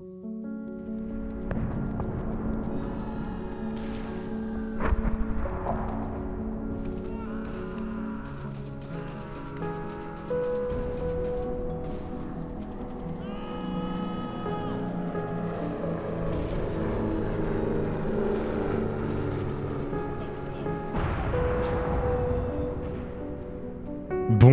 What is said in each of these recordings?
thank you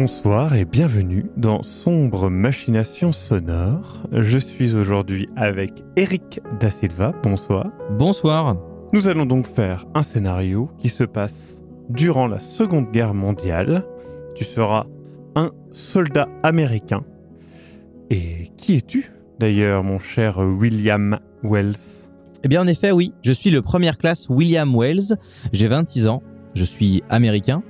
Bonsoir et bienvenue dans Sombre Machination Sonore. Je suis aujourd'hui avec Eric Da Silva. Bonsoir. Bonsoir. Nous allons donc faire un scénario qui se passe durant la Seconde Guerre mondiale. Tu seras un soldat américain. Et qui es-tu d'ailleurs, mon cher William Wells? Eh bien, en effet, oui. Je suis le première classe William Wells. J'ai 26 ans. Je suis américain.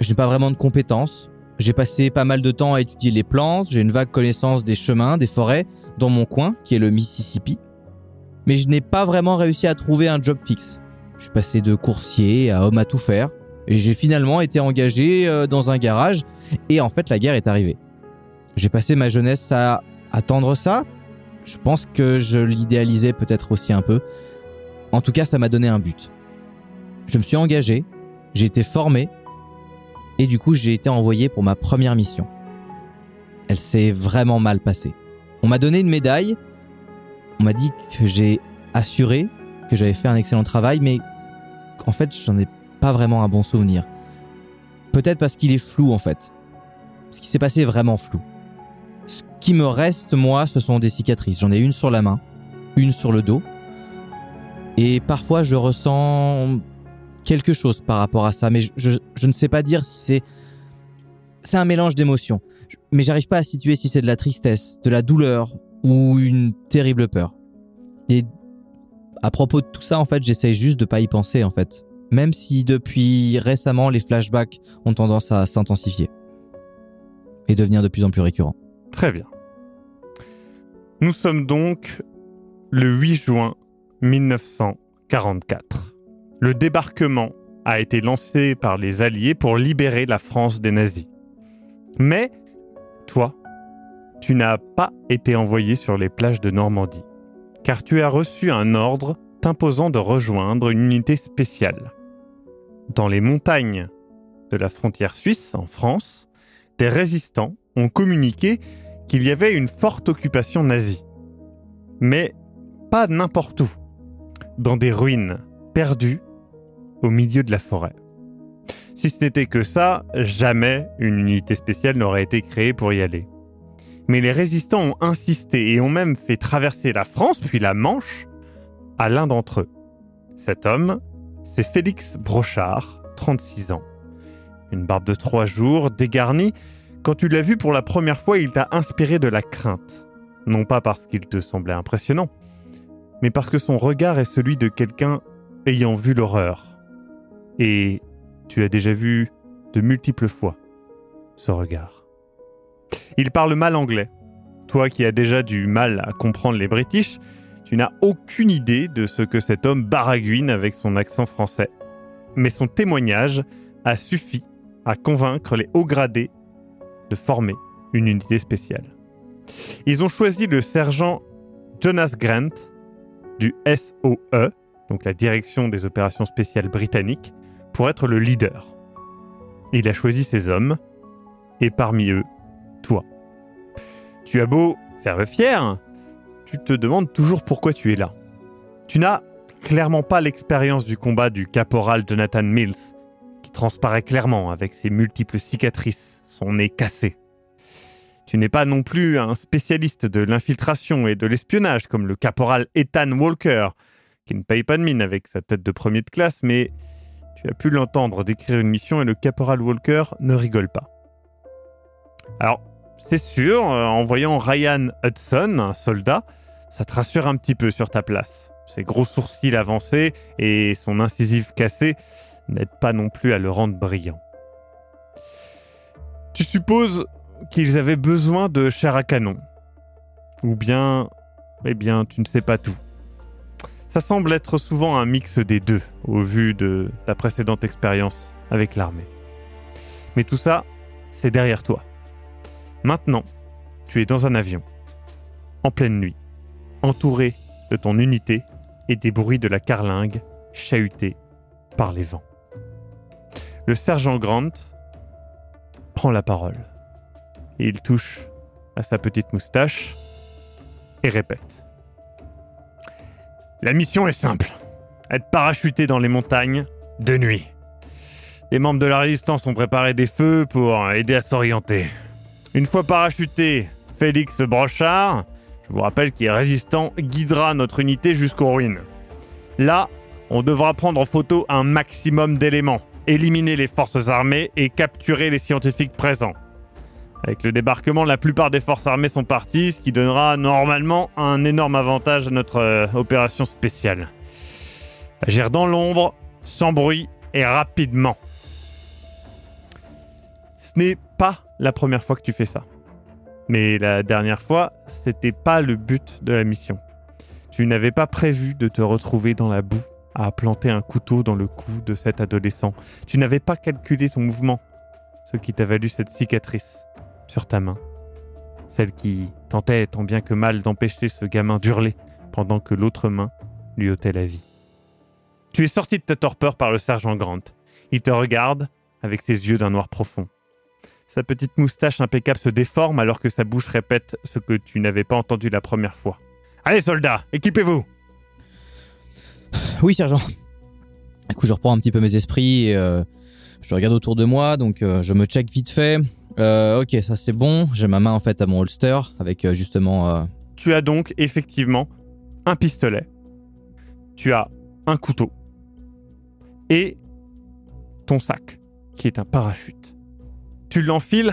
Je n'ai pas vraiment de compétences. J'ai passé pas mal de temps à étudier les plantes, j'ai une vague connaissance des chemins, des forêts, dans mon coin, qui est le Mississippi. Mais je n'ai pas vraiment réussi à trouver un job fixe. Je suis passé de coursier à homme à tout faire, et j'ai finalement été engagé euh, dans un garage, et en fait la guerre est arrivée. J'ai passé ma jeunesse à attendre ça. Je pense que je l'idéalisais peut-être aussi un peu. En tout cas, ça m'a donné un but. Je me suis engagé, j'ai été formé, et du coup, j'ai été envoyé pour ma première mission. Elle s'est vraiment mal passée. On m'a donné une médaille. On m'a dit que j'ai assuré, que j'avais fait un excellent travail, mais en fait, j'en ai pas vraiment un bon souvenir. Peut-être parce qu'il est flou, en fait. Ce qui s'est passé est vraiment flou. Ce qui me reste, moi, ce sont des cicatrices. J'en ai une sur la main, une sur le dos. Et parfois, je ressens quelque chose par rapport à ça, mais je, ne sais pas dire si c'est... C'est un mélange d'émotions, mais j'arrive pas à situer si c'est de la tristesse, de la douleur ou une terrible peur. Et à propos de tout ça, en fait, j'essaye juste de pas y penser, en fait. Même si depuis récemment, les flashbacks ont tendance à s'intensifier et devenir de plus en plus récurrents. Très bien. Nous sommes donc le 8 juin 1944. Le débarquement a été lancé par les Alliés pour libérer la France des nazis. Mais, toi, tu n'as pas été envoyé sur les plages de Normandie, car tu as reçu un ordre t'imposant de rejoindre une unité spéciale. Dans les montagnes de la frontière suisse, en France, des résistants ont communiqué qu'il y avait une forte occupation nazie. Mais pas n'importe où. Dans des ruines perdues au milieu de la forêt. Si ce n'était que ça, jamais une unité spéciale n'aurait été créée pour y aller. Mais les résistants ont insisté et ont même fait traverser la France puis la Manche à l'un d'entre eux. Cet homme, c'est Félix Brochard, 36 ans. Une barbe de trois jours, dégarnie. Quand tu l'as vu pour la première fois, il t'a inspiré de la crainte. Non pas parce qu'il te semblait impressionnant, mais parce que son regard est celui de quelqu'un ayant vu l'horreur et tu as déjà vu de multiples fois ce regard. Il parle mal anglais. Toi qui as déjà du mal à comprendre les British, tu n'as aucune idée de ce que cet homme baragouine avec son accent français. Mais son témoignage a suffi à convaincre les hauts gradés de former une unité spéciale. Ils ont choisi le sergent Jonas Grant du SOE, donc la direction des opérations spéciales britanniques, pour être le leader. Il a choisi ses hommes, et parmi eux, toi. Tu as beau faire le fier, tu te demandes toujours pourquoi tu es là. Tu n'as clairement pas l'expérience du combat du caporal Jonathan Mills, qui transparaît clairement avec ses multiples cicatrices, son nez cassé. Tu n'es pas non plus un spécialiste de l'infiltration et de l'espionnage comme le caporal Ethan Walker, qui ne paye pas de mine avec sa tête de premier de classe, mais tu as pu l'entendre décrire une mission et le caporal Walker ne rigole pas. Alors, c'est sûr, euh, en voyant Ryan Hudson, un soldat, ça te rassure un petit peu sur ta place. Ses gros sourcils avancés et son incisive cassée n'aident pas non plus à le rendre brillant. Tu supposes qu'ils avaient besoin de chair à canon. Ou bien, eh bien, tu ne sais pas tout. Ça semble être souvent un mix des deux, au vu de ta précédente expérience avec l'armée. Mais tout ça, c'est derrière toi. Maintenant, tu es dans un avion, en pleine nuit, entouré de ton unité et des bruits de la carlingue chahutée par les vents. Le sergent Grant prend la parole. Il touche à sa petite moustache et répète. La mission est simple. Être parachuté dans les montagnes de nuit. Les membres de la résistance ont préparé des feux pour aider à s'orienter. Une fois parachuté, Félix Brochard, je vous rappelle qu'il est résistant, guidera notre unité jusqu'aux ruines. Là, on devra prendre en photo un maximum d'éléments, éliminer les forces armées et capturer les scientifiques présents. Avec le débarquement, la plupart des forces armées sont parties, ce qui donnera normalement un énorme avantage à notre euh, opération spéciale. Agir dans l'ombre, sans bruit et rapidement. Ce n'est pas la première fois que tu fais ça. Mais la dernière fois, c'était pas le but de la mission. Tu n'avais pas prévu de te retrouver dans la boue à planter un couteau dans le cou de cet adolescent. Tu n'avais pas calculé son mouvement, ce qui t'a valu cette cicatrice sur ta main. Celle qui tentait tant bien que mal d'empêcher ce gamin d'hurler pendant que l'autre main lui ôtait la vie. Tu es sorti de ta torpeur par le sergent Grant. Il te regarde avec ses yeux d'un noir profond. Sa petite moustache impeccable se déforme alors que sa bouche répète ce que tu n'avais pas entendu la première fois. Allez soldats, équipez-vous Oui, sergent. Du coup, je reprends un petit peu mes esprits et euh, je regarde autour de moi, donc euh, je me check vite fait. Euh, ok, ça c'est bon. J'ai ma main en fait à mon holster avec euh, justement. euh, Tu as donc effectivement un pistolet, tu as un couteau et ton sac, qui est un parachute. Tu l'enfiles,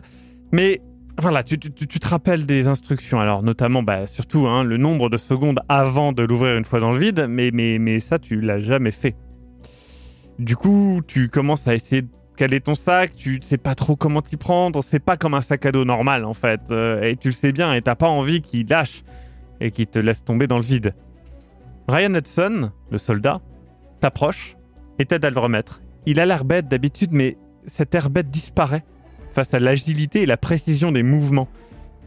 mais voilà, tu, tu- tu te rappelles des instructions, alors notamment, bah, surtout hein, le nombre de secondes avant de l'ouvrir une fois dans le vide, mais, mais, mais ça, tu l'as jamais fait. Du coup, tu commences à essayer de caler ton sac, tu ne sais pas trop comment t'y prendre, c'est pas comme un sac à dos normal en fait, euh, et tu le sais bien, et t'as pas envie qu'il lâche et qu'il te laisse tomber dans le vide. Ryan Hudson, le soldat, t'approche et t'aide à le remettre. Il a l'air bête d'habitude, mais cet air bête disparaît face à l'agilité et la précision des mouvements.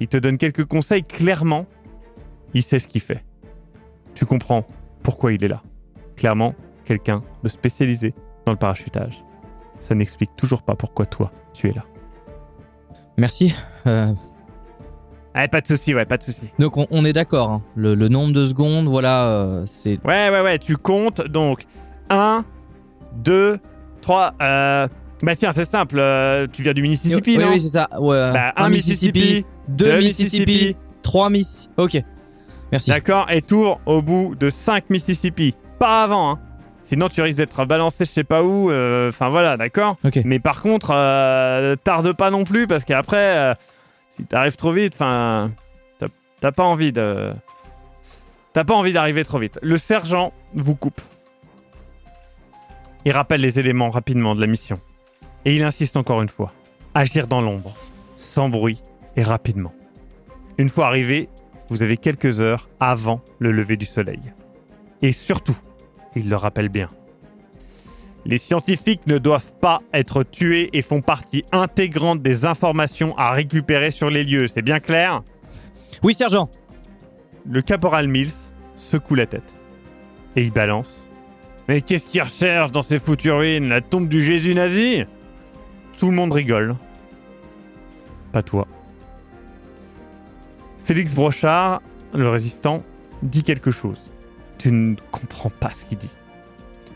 Il te donne quelques conseils clairement. Il sait ce qu'il fait. Tu comprends pourquoi il est là. Clairement, quelqu'un de spécialisé dans le parachutage. Ça n'explique toujours pas pourquoi toi, tu es là. Merci. Euh, Ah, pas de souci, ouais, pas de souci. donc on, on est d'accord. hein. Le, le nombre de secondes, voilà, euh, c'est. Ouais, ouais, ouais, tu comptes donc 1, 2, 3. Euh... Bah tiens, c'est simple, euh, tu viens du Mississippi, oui, non? oui, c'est ça. Ouais. Bah, un Mississippi, deux deux Mississippi, Mississippi. trois Miss. Ok. Merci. D'accord, et tour au bout de 5 Mississippi. Pas avant, hein. Sinon, tu risques d'être balancé je sais pas où. euh, Enfin, voilà, d'accord. Mais par contre, euh, tarde pas non plus, parce qu'après, euh, si t'arrives trop vite, enfin, t'as pas envie de. T'as pas envie d'arriver trop vite. Le sergent vous coupe. Il rappelle les éléments rapidement de la mission. Et il insiste encore une fois. Agir dans l'ombre, sans bruit et rapidement. Une fois arrivé, vous avez quelques heures avant le lever du soleil. Et surtout, il le rappelle bien, les scientifiques ne doivent pas être tués et font partie intégrante des informations à récupérer sur les lieux, c'est bien clair? Oui, sergent. Le caporal Mills secoue la tête. Et il balance. Mais qu'est-ce qu'il recherche dans ces foutues ruines? La tombe du Jésus nazi? Tout le monde rigole. Pas toi. Félix Brochard, le résistant, dit quelque chose. Tu ne comprends pas ce qu'il dit.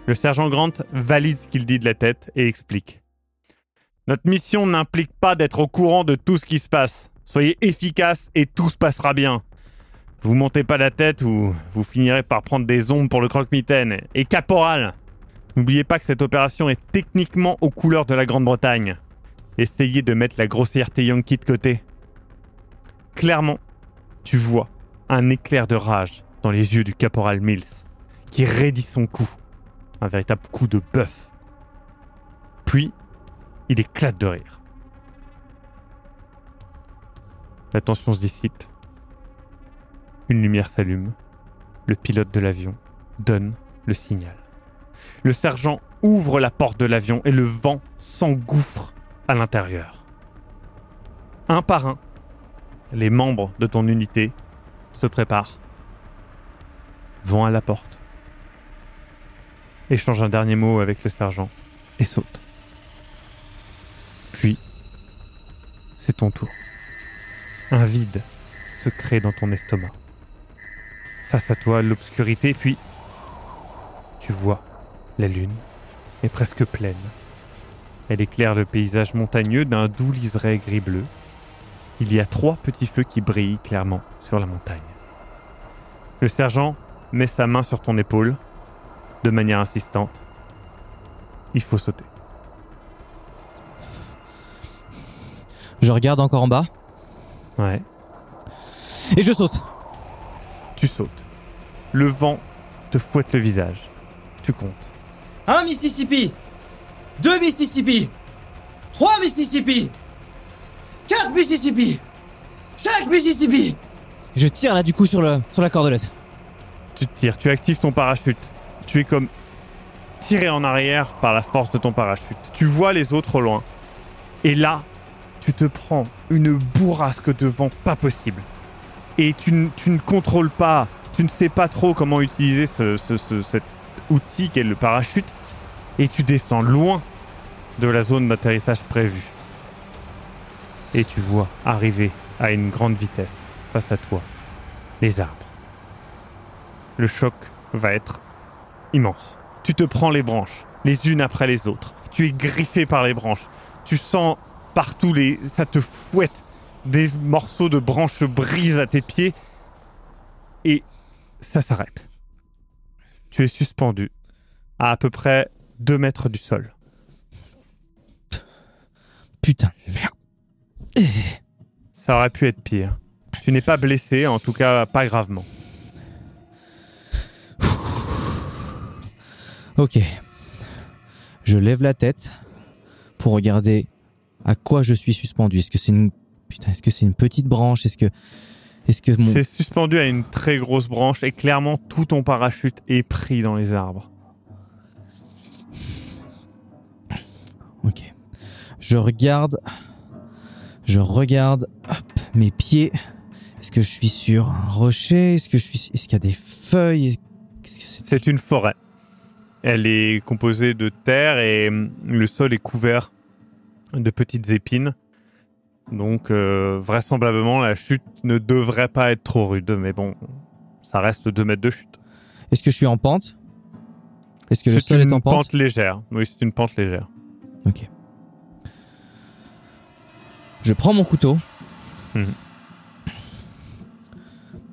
Le sergent Grant valide ce qu'il dit de la tête et explique. Notre mission n'implique pas d'être au courant de tout ce qui se passe. Soyez efficace et tout se passera bien. Vous montez pas la tête ou vous finirez par prendre des ombres pour le croque-mitaine. Et caporal N'oubliez pas que cette opération est techniquement aux couleurs de la Grande-Bretagne. Essayez de mettre la grossièreté Yankee de côté. Clairement, tu vois un éclair de rage dans les yeux du caporal Mills, qui raidit son cou. Un véritable coup de bœuf. Puis, il éclate de rire. La tension se dissipe. Une lumière s'allume. Le pilote de l'avion donne le signal. Le sergent ouvre la porte de l'avion et le vent s'engouffre à l'intérieur. Un par un, les membres de ton unité se préparent vont à la porte, échangent un dernier mot avec le sergent et sautent. Puis, c'est ton tour. Un vide se crée dans ton estomac. Face à toi, l'obscurité, puis tu vois la lune est presque pleine. Elle éclaire le paysage montagneux d'un doux liseré gris-bleu. Il y a trois petits feux qui brillent clairement sur la montagne. Le sergent met sa main sur ton épaule de manière insistante. Il faut sauter. Je regarde encore en bas Ouais. et je saute. Tu sautes. Le vent te fouette le visage. Tu comptes. Un Mississippi Deux Mississippi Trois Mississippi Quatre Mississippi Cinq Mississippi Je tire là du coup sur, le, sur la cordelette. Tu tires, tu actives ton parachute. Tu es comme tiré en arrière par la force de ton parachute. Tu vois les autres au loin. Et là, tu te prends une bourrasque de vent pas possible. Et tu, ne contrôles pas, tu ne sais pas trop comment utiliser ce, ce- ce- cet outil qu'est le parachute. Et tu descends loin de la zone d'atterrissage prévue. Et tu vois arriver à une grande vitesse face à toi les arbres. Le choc va être immense. Tu te prends les branches, les unes après les autres. Tu es griffé par les branches. Tu sens partout les. Ça te fouette. Des morceaux de branches se brisent à tes pieds. Et ça s'arrête. Tu es suspendu à à peu près 2 mètres du sol. Putain, merde. Ça aurait pu être pire. Tu n'es pas blessé, en tout cas pas gravement. Ok. Je lève la tête pour regarder à quoi je suis suspendu. Est-ce que c'est une putain Est-ce que c'est une petite branche? Est-ce que est-ce que mon C'est suspendu à une très grosse branche et clairement tout ton parachute est pris dans les arbres. Ok. Je regarde. Je regarde hop, mes pieds. Est-ce que je suis sur un rocher? Est-ce que je suis Est-ce qu'il y a des feuilles? C'est une forêt. Elle est composée de terre et hum, le sol est couvert de petites épines. Donc euh, vraisemblablement la chute ne devrait pas être trop rude, mais bon, ça reste 2 mètres de chute. Est-ce que je suis en pente? Est-ce que le C'est sol est une en pente, pente légère. Oui, c'est une pente légère. Ok. Je prends mon couteau. Mhm.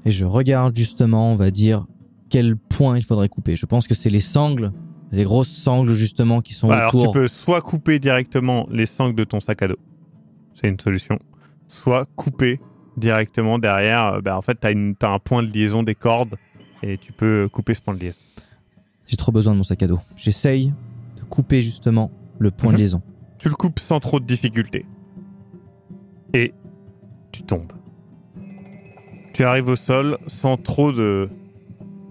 Et je regarde justement, on va dire, quel point il faudrait couper. Je pense que c'est les sangles, les grosses sangles justement qui sont Bah, alors tu autour. peux soit couper directement les sangles de ton sac à dos. C'est une solution. Soit couper directement derrière. euh, bah, en fait, tu as, un point de liaison des cordes et tu peux couper ce point de liaison. J'ai trop besoin de mon sac à dos. J'essaye de couper justement le point Mhm. de liaison. Tu le coupes sans trop de difficulté. Et tu tombes. Tu arrives au sol sans trop de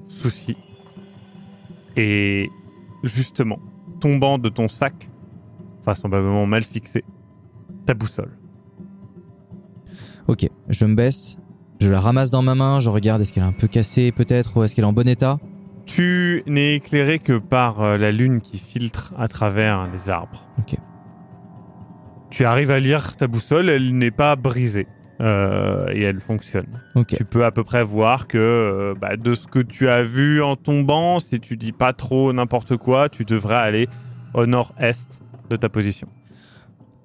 soucis. Et justement, tombant de ton sac, vraisemblablement mal fixé, ta boussole. Ok, je me baisse, je la ramasse dans ma main, je regarde est-ce qu'elle est un peu cassée peut-être ou est-ce qu'elle est en bon état? Tu n'es éclairé que par euh, la lune qui filtre à travers les arbres. Ok. Tu arrives à lire ta boussole, elle n'est pas brisée. Euh, et elle fonctionne. Tu peux à peu près voir que euh, bah, de ce que tu as vu en tombant, si tu dis pas trop n'importe quoi, tu devrais aller au nord-est de ta position.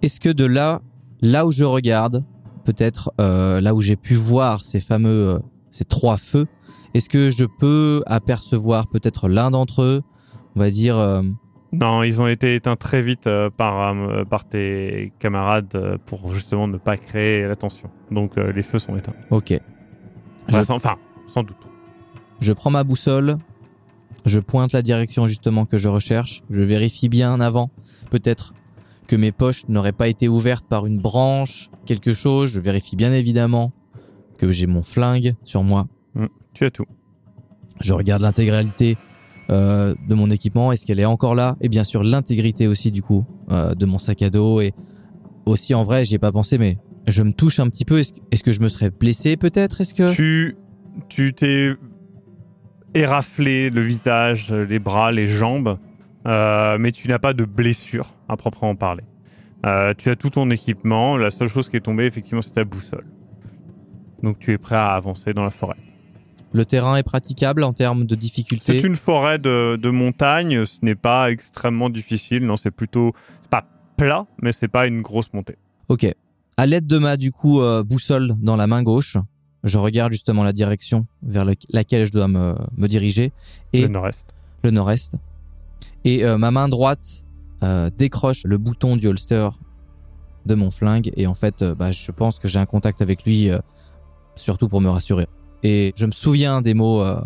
Est-ce que de là, là où je regarde, peut-être euh, là où j'ai pu voir ces fameux, ces trois feux, est-ce que je peux apercevoir peut-être l'un d'entre eux, on va dire, Non, ils ont été éteints très vite euh, par, euh, par tes camarades euh, pour justement ne pas créer la tension. Donc les feux sont éteints. ok. Je- Enfin, sans, enfin, sans doute. Je prends ma boussole, je pointe la direction justement que je recherche, je vérifie bien en avant, peut-être que mes poches n'auraient pas été ouvertes par une branche, quelque chose, je vérifie bien évidemment que j'ai mon flingue sur moi, Tu as tout. je regarde l'intégralité euh, de mon équipement, est-ce qu'elle est encore là? Et bien sûr l'intégrité aussi du coup euh, de mon sac à dos et aussi en vrai j'y ai pas pensé mais je me touche un petit peu, est-ce que, est-ce que je me serais blessé peut-être? Est-ce que... Tu tu t'es éraflé le visage, les bras, les jambes, euh, mais tu n'as pas de blessure à proprement parler. Tu as tout ton équipement. La seule chose qui est tombée, effectivement, c'est ta boussole. Donc tu es prêt à avancer dans la forêt. Le terrain est praticable en termes de difficulté. C'est une forêt de, de montagne. Ce n'est pas extrêmement difficile. Non, c'est plutôt, c'est pas plat, mais c'est pas une grosse montée. Ok. À l'aide de ma du coup euh, boussole dans la main gauche, je regarde justement la direction vers le- laquelle je dois me, me diriger et Le nord-est. le nord-est. Et euh, ma main droite euh, décroche le bouton du holster de mon flingue et en fait, bah, je pense que j'ai un contact avec lui, surtout pour me rassurer. Et je me souviens des mots euh,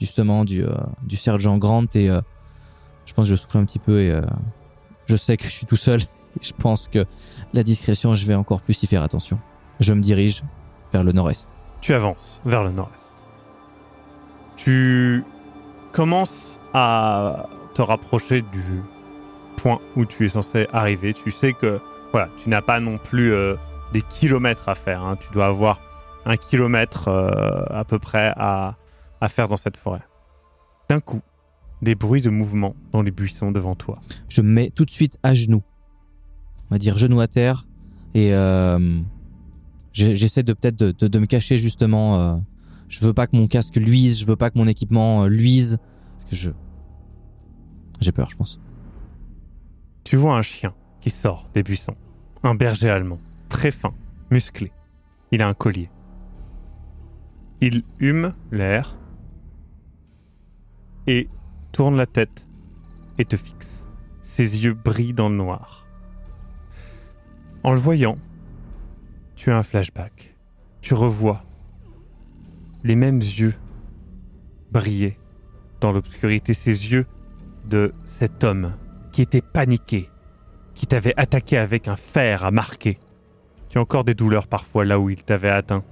justement du, euh, du sergent Grant et euh, je pense que je souffle un petit peu et je sais que je suis tout seul. Je pense que la discrétion, je vais encore plus y faire attention. Je me dirige vers le nord-est. Tu avances vers le nord-est. Tu commences à te rapprocher du point où tu es censé arriver. Tu sais que voilà, tu n'as pas non plus des kilomètres à faire. hein. Tu dois avoir un kilomètre euh, à peu près à, à faire dans cette forêt. D'un coup, des bruits de mouvement dans les buissons devant toi. je me mets tout de suite à genoux. On va dire genoux à terre. Et euh, j'essaie de peut-être de, de- de me cacher justement. euh, je veux pas que mon casque luise, je veux pas que mon équipement euh, luise. Parce que je. J'ai peur, je pense. Tu vois un chien qui sort des buissons. Un berger allemand, très fin, musclé. Il a un collier. Il hume l'air et tourne la tête et te fixe. Ses yeux brillent dans le noir. En le voyant, tu as un flashback. Tu revois les mêmes yeux briller dans l'obscurité, ces yeux de cet homme qui était paniqué, qui t'avait attaqué avec un fer à marquer. Tu as encore des douleurs parfois là où il t'avait atteint.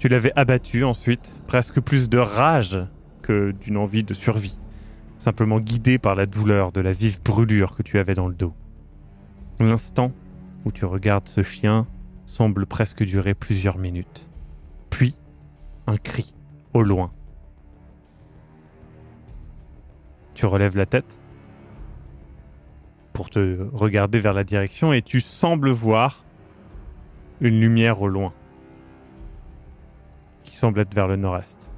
Tu l'avais abattu ensuite, presque plus de rage que d'une envie de survie, simplement guidé par la douleur de la vive brûlure que tu avais dans le dos. L'instant où tu regardes ce chien semble presque durer plusieurs minutes. Puis, un cri, au loin. Tu relèves la tête pour te regarder vers la direction et tu sembles voir une lumière au loin qui semble être vers le nord-est.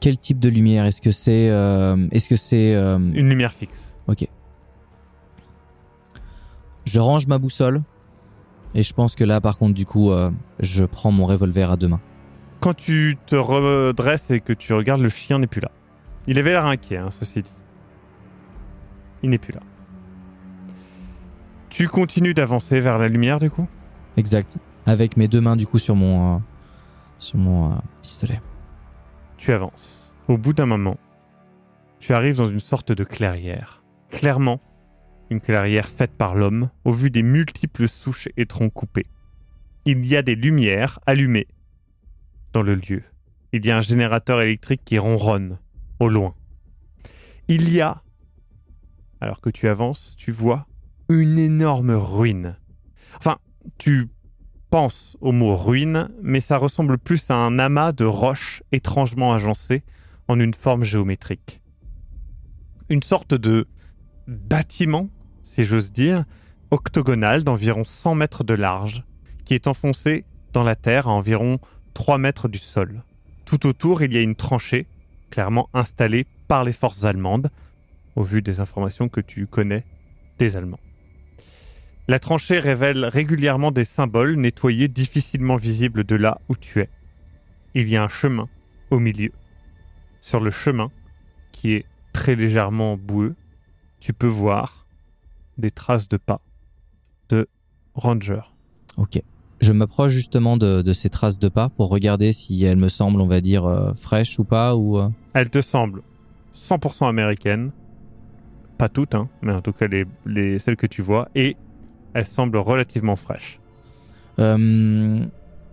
Quel type de lumière Est-ce que c'est. euh, Est-ce que c'est. euh, Une lumière fixe. Je range ma boussole. Et je pense que là, par contre, du coup, euh, je prends mon revolver à deux mains. Quand tu te redresses et que tu regardes, le chien n'est plus là. Il avait l'air inquiet, hein, ceci dit. Il n'est plus là. Tu continues d'avancer vers la lumière, du coup? Exact. Avec mes deux mains, du coup, sur mon. euh, sur mon euh, pistolet. Tu avances. Au bout d'un moment, tu arrives dans une sorte de clairière. Clairement, une clairière faite par l'homme au vu des multiples souches et troncs coupés. Il y a des lumières allumées dans le lieu. Il y a un générateur électrique qui ronronne au loin. Il y a, alors que tu avances, tu vois une énorme ruine. Enfin, tu penses au mot ruine, mais ça ressemble plus à un amas de roches étrangement agencées en une forme géométrique. Une sorte de bâtiment, si j'ose dire, octogonal d'environ 100 mètres de large, qui est enfoncé dans la terre à environ 3 mètres du sol. Tout autour, il y a une tranchée, clairement installée par les forces allemandes, au vu des informations que tu connais des Allemands. La tranchée révèle régulièrement des symboles nettoyés difficilement visibles de là où tu es. Il y a un chemin au milieu. Sur le chemin, qui est très légèrement boueux, tu peux voir des traces de pas de rangers. Ok. Je m'approche justement de, de ces traces de pas pour regarder si elles me semblent, on va dire, euh, fraîches ou pas. ou euh, Elles te semblent 100% américaines. Pas toutes, hein, mais en tout cas les, les- celles que tu vois. Et elles semblent relativement fraîches. Euh,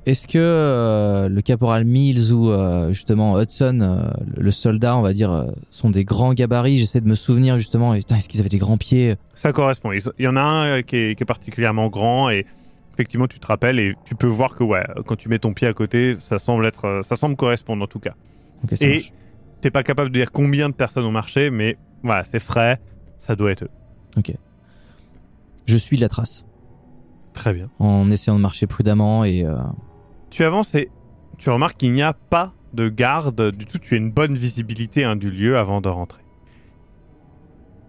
Est-ce que euh, le caporal Mills ou euh, justement Hudson, le soldat, on va dire, sont des grands gabarits? J'essaie de me souvenir justement. Est-ce qu'ils avaient des grands pieds? Ça correspond. Il y en a un qui est, qui est particulièrement grand et effectivement tu te rappelles et tu peux voir que ouais, quand tu mets ton pied à côté, ça semble être, ça semble correspondre en tout cas. Ok, ça Et t'es pas capable de dire combien de personnes ont marché, mais voilà, c'est frais, ça doit être eux. Je suis la trace Très bien. en essayant de marcher prudemment et euh, Tu avances et tu remarques qu'il n'y a pas de garde du tout. Tu as une bonne visibilité hein, du lieu avant de rentrer.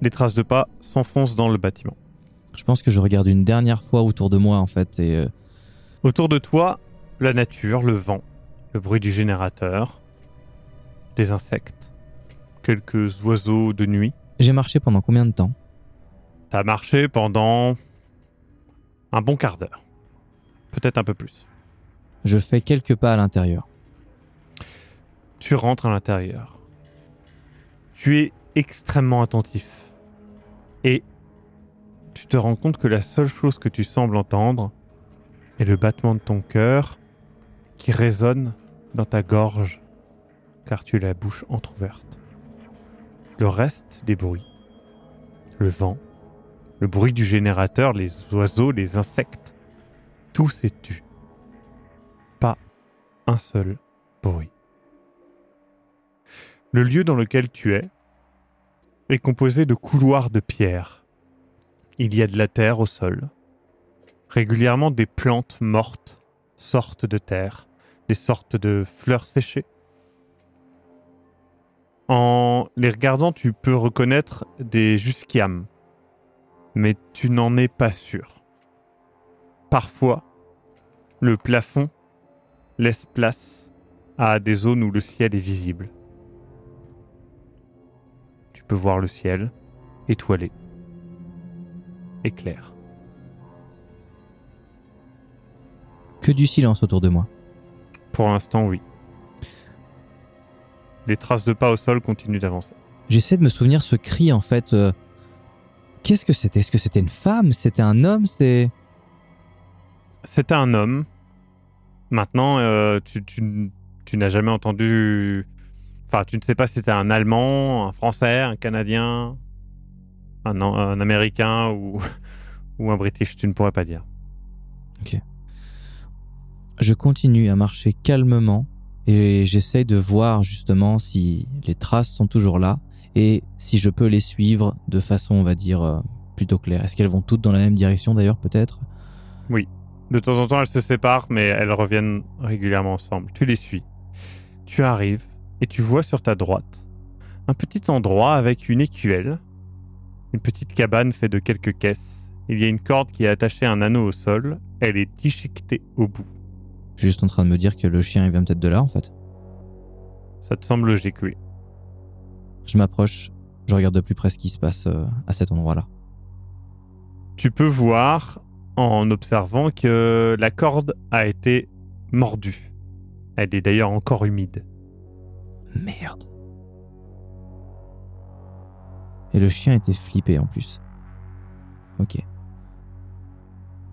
Les traces de pas s'enfoncent dans le bâtiment. je pense que je regarde une dernière fois autour de moi en fait et euh, Autour de toi, la nature, le vent, le bruit du générateur, des insectes, quelques oiseaux de nuit. j'ai marché pendant combien de temps? T'as marché pendant un bon quart d'heure. Peut-être un peu plus. Je fais quelques pas à l'intérieur. Tu rentres à l'intérieur. Tu es extrêmement attentif. Et tu te rends compte que la seule chose que tu sembles entendre est le battement de ton cœur qui résonne dans ta gorge car tu as la bouche entr'ouverte. Le reste des bruits, le vent, le bruit du générateur, les oiseaux, les insectes, tout s'est tu. Pas un seul bruit. Le lieu dans lequel tu es est composé de couloirs de pierre. Il y a de la terre au sol. Régulièrement, des plantes mortes sortent de terre, des sortes de fleurs séchées. En les regardant, tu peux reconnaître des jusquiames, mais tu n'en es pas sûr. Parfois, le plafond laisse place à des zones où le ciel est visible. Tu peux voir le ciel étoilé et clair. Que du silence autour de moi. Pour l'instant, oui. Les traces de pas au sol continuent d'avancer. J'essaie de me souvenir ce cri en fait. euh, Qu'est-ce que c'était? Est-ce que c'était une femme? C'était un homme? C'est C'était un homme. Maintenant, euh, tu, tu- tu n'as jamais entendu. Enfin, tu ne sais pas si c'était un Allemand, un Français, un Canadien, un, un Américain ou, ou un British. Tu ne pourrais pas dire. Je continue à marcher calmement et j'essaie de voir justement si les traces sont toujours là et si je peux les suivre de façon, on va dire, euh, plutôt claire. Est-ce qu'elles vont toutes dans la même direction d'ailleurs, peut-être? De temps en temps, elles se séparent, mais elles reviennent régulièrement ensemble. Tu les suis. Tu arrives et tu vois sur ta droite un petit endroit avec une écuelle, une petite cabane faite de quelques caisses. Il y a une corde qui est attachée à un anneau au sol. Elle est déchiquetée au bout. Juste en train de me dire que le chien il vient peut-être de là en fait. Ça te semble logique, oui. Je m'approche, je regarde de plus près ce qui se passe euh, à cet endroit-là. Tu peux voir, en observant, que la corde a été mordue. Elle est d'ailleurs encore humide. Merde. Et le chien était flippé en plus. Ok.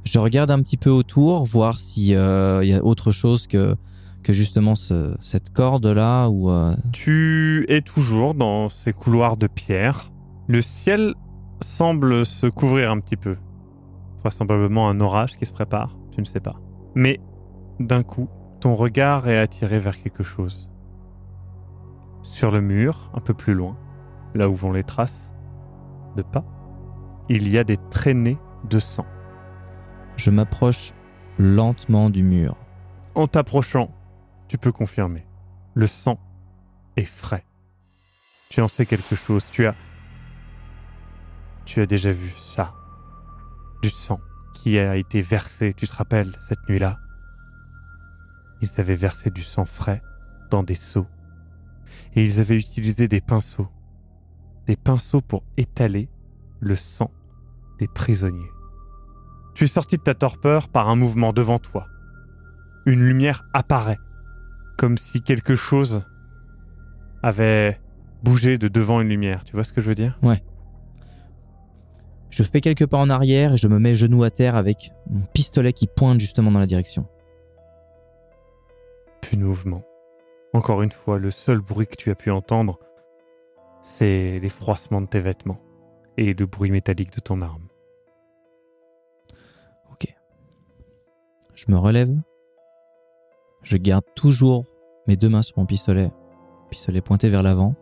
Je regarde un petit peu autour, voir s'il y a autre chose que, que justement ce- cette corde-là ou... euh, Tu es toujours dans ces couloirs de pierre. Le ciel semble se couvrir un petit peu. Vraisemblablement un orage qui se prépare, tu ne sais pas. Mais d'un coup, ton regard est attiré vers quelque chose. Sur le mur, un peu plus loin, là où vont les traces de pas, il y a des traînées de sang. Je m'approche lentement du mur. En t'approchant, tu peux confirmer. Le sang est frais. Tu en sais quelque chose. Tu as. Tu as déjà vu ça. Du sang qui a été versé. Tu te rappelles cette nuit-là? Ils avaient versé du sang frais dans des seaux. Et ils avaient utilisé des pinceaux. Des pinceaux pour étaler le sang des prisonniers. Tu es sorti de ta torpeur par un mouvement devant toi une lumière apparaît, comme si quelque chose avait bougé de devant une lumière. Tu vois ce que je veux dire? Je fais quelques pas en arrière et je me mets genou à terre avec mon pistolet qui pointe justement dans la direction. Plus de mouvement. Encore une fois, le seul bruit que tu as pu entendre, c'est les froissements de tes vêtements et le bruit métallique de ton arme. Ok. Je me relève. Je garde toujours mes deux mains sur mon pistolet, pistolet pointé vers l'avant.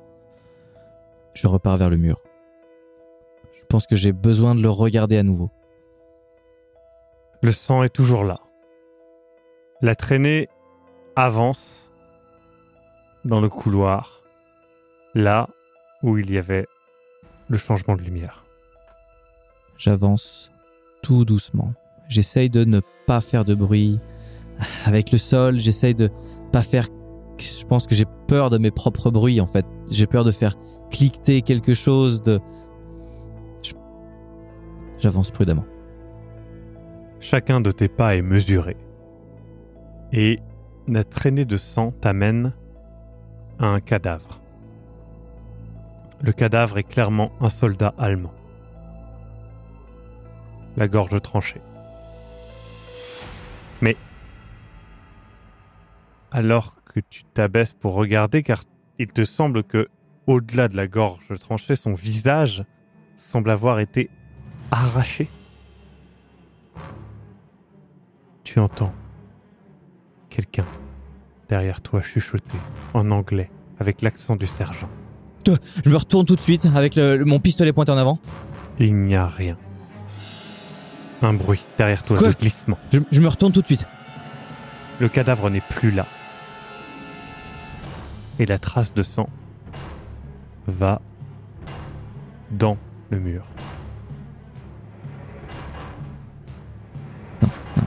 Je repars vers le mur. Je pense que j'ai besoin de le regarder à nouveau. Le sang est toujours là. La traînée avance dans le couloir, là où il y avait le changement de lumière. J'avance tout doucement. J'essaye de ne pas faire de bruit. Avec le sol, j'essaye de pas faire. Je pense que j'ai peur de mes propres bruits en fait. J'ai peur de faire cliqueter quelque chose de. J'avance prudemment. Chacun de tes pas est mesuré. Et la traînée de sang t'amène à un cadavre. Le cadavre est clairement un soldat allemand. La gorge tranchée. Alors que tu t'abaisses pour regarder, car il te semble que, au-delà de la gorge tranchée, son visage semble avoir été arraché. Tu entends quelqu'un derrière toi chuchoter en anglais avec l'accent du sergent. Je me retourne tout de suite avec le- mon pistolet pointé en avant. Il n'y a rien. Un bruit derrière toi Quoi de glissement. Je, je me retourne tout de suite. Le cadavre n'est plus là. Et la trace de sang va dans le mur. Non, non.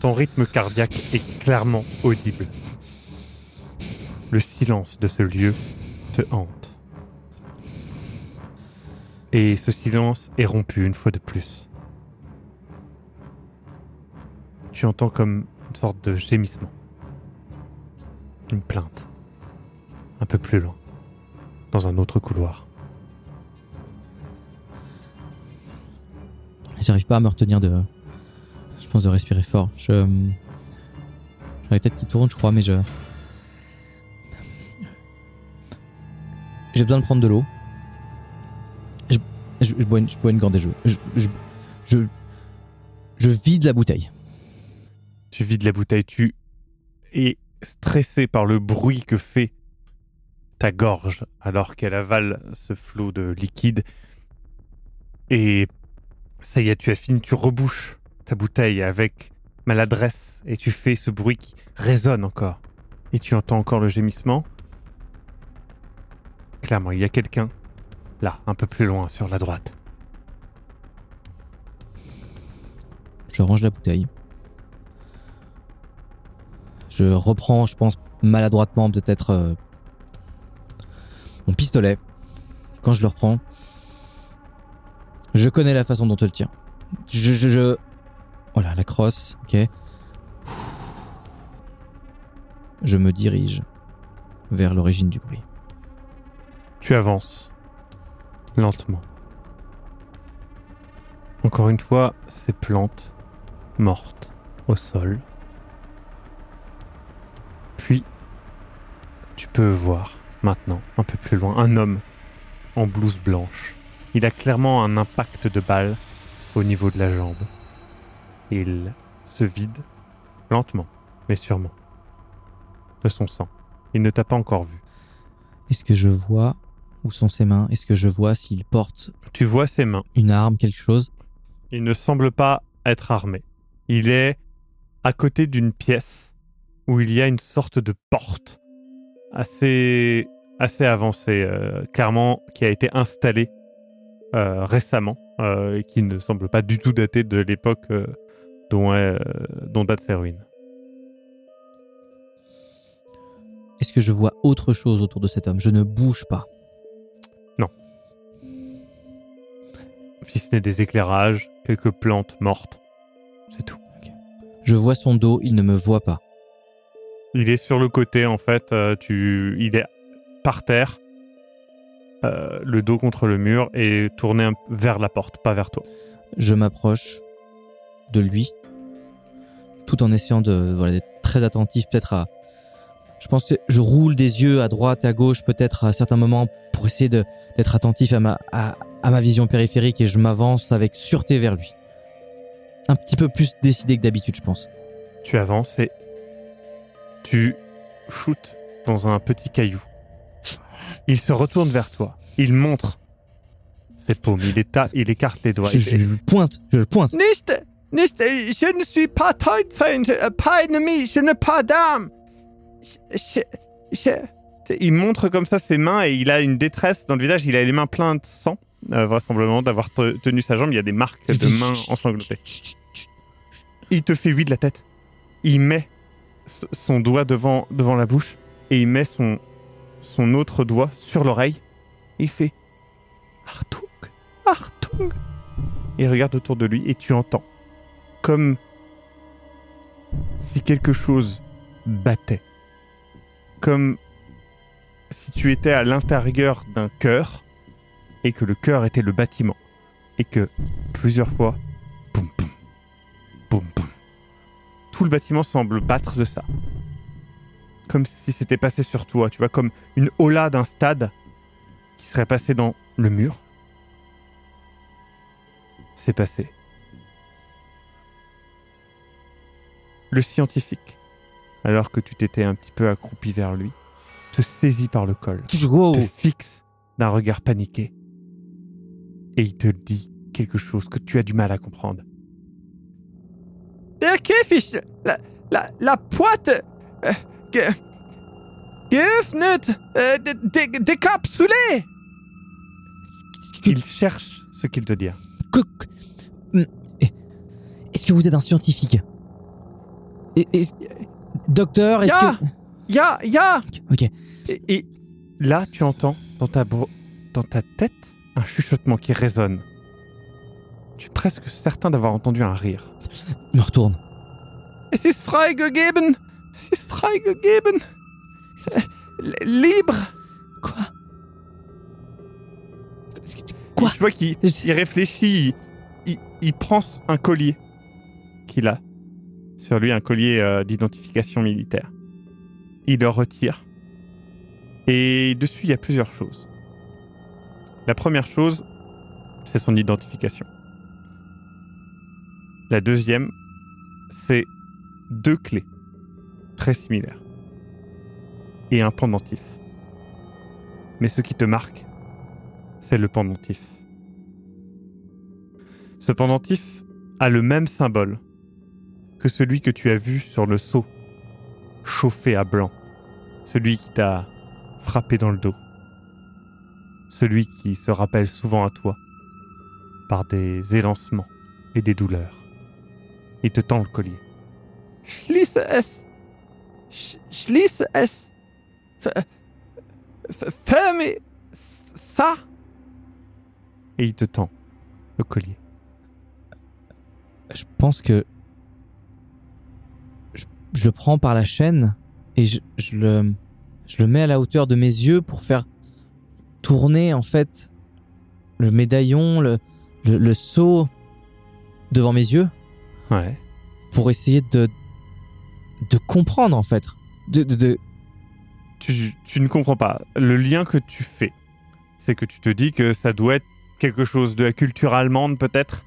Ton rythme cardiaque est clairement audible. Le silence de ce lieu te hante. Et ce silence est rompu une fois de plus. Tu entends comme une sorte de gémissement. Une plainte. Un peu plus loin. Dans un autre couloir. J'arrive pas à me retenir de. Je pense de respirer fort. Je. J'ai la tête qui tourne, je crois, mais je. J'ai besoin de prendre de l'eau. Je, je, je bois une, je bois une gorgée. Je, je, je, je vide la bouteille. Tu vides la bouteille, tu es stressé par le bruit que fait ta gorge alors qu'elle avale ce flot de liquide. Et ça y est, tu as fini, tu rebouches ta bouteille avec maladresse et tu fais ce bruit qui résonne encore. Et tu entends encore le gémissement. Clairement, il y a quelqu'un là, un peu plus loin, sur la droite. Je range la bouteille. Je reprends, je pense, maladroitement peut-être euh, mon pistolet. Quand je le reprends, je connais la façon dont elle tient. Je, je, je... Voilà, la crosse, ok. Je me dirige vers l'origine du bruit. Tu avances lentement. Encore une fois, ces plantes mortes au sol. Puis, tu peux voir maintenant, un peu plus loin, un homme en blouse blanche. Il a clairement un impact de balle au niveau de la jambe. Il se vide lentement, mais sûrement, de son sang. Il ne t'a pas encore vu. Est-ce que je vois où sont ses mains? Est-ce que je vois s'il porte Tu vois ses mains. une arme, quelque chose? Il ne semble pas être armé. Il est à côté d'une pièce où il y a une sorte de porte assez, assez avancée, euh, clairement, qui a été installée euh, récemment euh, et qui ne semble pas du tout datée de l'époque dont, dont datent ces ruines. Est-ce que je vois autre chose autour de cet homme? Je ne bouge pas. Si ce n'est des éclairages, quelques plantes mortes, c'est tout. Je vois son dos, il ne me voit pas. Il est sur le côté, en fait. euh, tu, il est par terre, euh, le dos contre le mur et tourné un- vers la porte, pas vers toi. Je m'approche de lui, tout en essayant de voilà, d'être très attentif, peut-être à. Je pense que je roule des yeux à droite, à gauche, peut-être à certains moments, pour essayer d'être attentif à ma, à, à ma vision périphérique et je m'avance avec sûreté vers lui. Un petit peu plus décidé que d'habitude, je pense. Tu avances et tu shoote dans un petit caillou. Il se retourne vers toi. Il montre ses paumes. Il, éta- il écarte les doigts. Je, je le pointe, je le pointe. Nicht, nicht, je ne suis pas je- pas ennemi, je n'ai pas d'âme. Je- je- je- Il montre comme ça ses mains et il a une détresse dans le visage. Il a les mains pleines de sang, euh, vraisemblablement d'avoir te- tenu sa jambe. Il y a des marques de mains ensanglantées. Il te fait oui de la tête. Il met son doigt devant, devant la bouche et il met son, son autre doigt sur l'oreille. Il fait Artung, Artung. Il regarde autour de lui et tu entends comme si quelque chose battait. Comme si tu étais à l'intérieur d'un cœur et que le cœur était le bâtiment. Et que plusieurs fois, boum boum, boum boum. Tout le bâtiment semble battre de ça. Comme si c'était passé sur toi, tu vois, comme une hola d'un stade qui serait passé dans le mur. C'est passé. Le scientifique, alors que tu t'étais un petit peu accroupi vers lui, te saisit par le col, Wow. te fixe d'un regard paniqué, et il te dit quelque chose que tu as du mal à comprendre. Der Käfig, la, la, la boîte, euh, ge, geöffnet, euh, dé- dé- décapsulée. Il cherche ce qu'il te dit. Que- que- Hmm. Est-ce que vous êtes un scientifique? Est-ce- Docteur, est-ce Ya que... Ya, ya Ok. Et, et là, tu entends dans ta, dans ta tête un chuchotement qui résonne. Tu es presque certain d'avoir entendu un rire. Je me retourne. Es ist freigegeben! Es ist freigegeben! Libre! Quoi? Quoi? Tu vois qu'il il réfléchit, il prend un collier qu'il a sur lui, un collier euh, d'identification militaire. Il le retire. Et dessus, il y a plusieurs choses. La première chose, c'est son identification. La deuxième, c'est deux clés très similaires et un pendentif. Mais ce qui te marque, c'est le pendentif. Ce pendentif a le même symbole que celui que tu as vu sur le seau, chauffé à blanc, celui qui t'a frappé dans le dos, celui qui se rappelle souvent à toi par des élancements et des douleurs. Il te tend le collier. Schließe es. Sch- Schließe es. F- f- Ferme ça. Et il te tend le collier. Je pense que... Je, le prends par la chaîne et je, je le... Je le mets à la hauteur de mes yeux pour faire tourner, en fait, le médaillon, le, le, le seau devant mes yeux Ouais. pour essayer de... de comprendre, en fait. De... de, de- Tu, tu ne comprends pas. Le lien que tu fais, c'est que tu te dis que ça doit être quelque chose de la culture allemande, peut-être,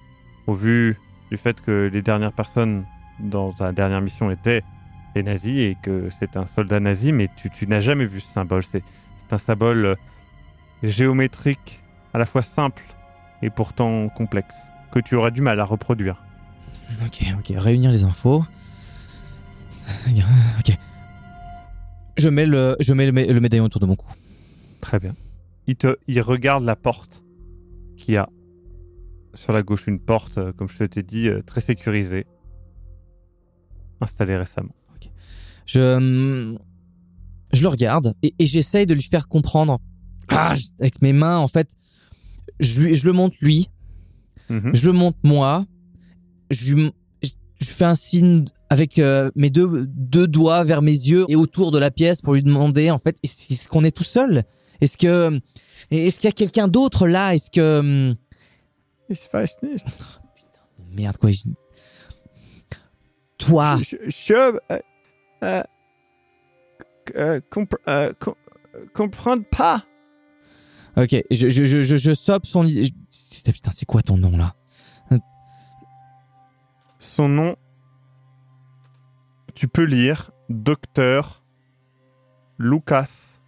au vu du fait que les dernières personnes dans ta dernière mission étaient des nazis et que c'est un soldat nazi, mais tu, tu n'as jamais vu ce symbole. C'est c'est un symbole euh, géométrique, à la fois simple et pourtant complexe, que tu auras du mal à reproduire. Ok, ok, réunir les infos. Ok. Je mets le, je mets le, mé- le médaillon autour de mon cou. Très bien. Il, te, il regarde la porte qui a sur la gauche une porte, euh, comme je te t'ai dit, euh, très sécurisée, installée récemment. Je, hum, je le regarde et, et j'essaye de lui faire comprendre. Ah, avec mes mains, en fait, je, lui- je le montre lui, Mhm. je le montre moi, je, lui- je, fais un signe avec euh, mes deux, deux doigts vers mes yeux et autour de la pièce pour lui demander, en fait, est-ce qu'on est tout seul? Est-ce que, est-ce qu'il y a quelqu'un d'autre là? Est-ce que, Ich weiß nicht. merde quoi je- Toi, Je, je euh, euh, euh, com- pas. ok, je, je, je, je, je sope son, putain, c'est quoi ton nom là? Son nom, tu peux lire Docteur Lucas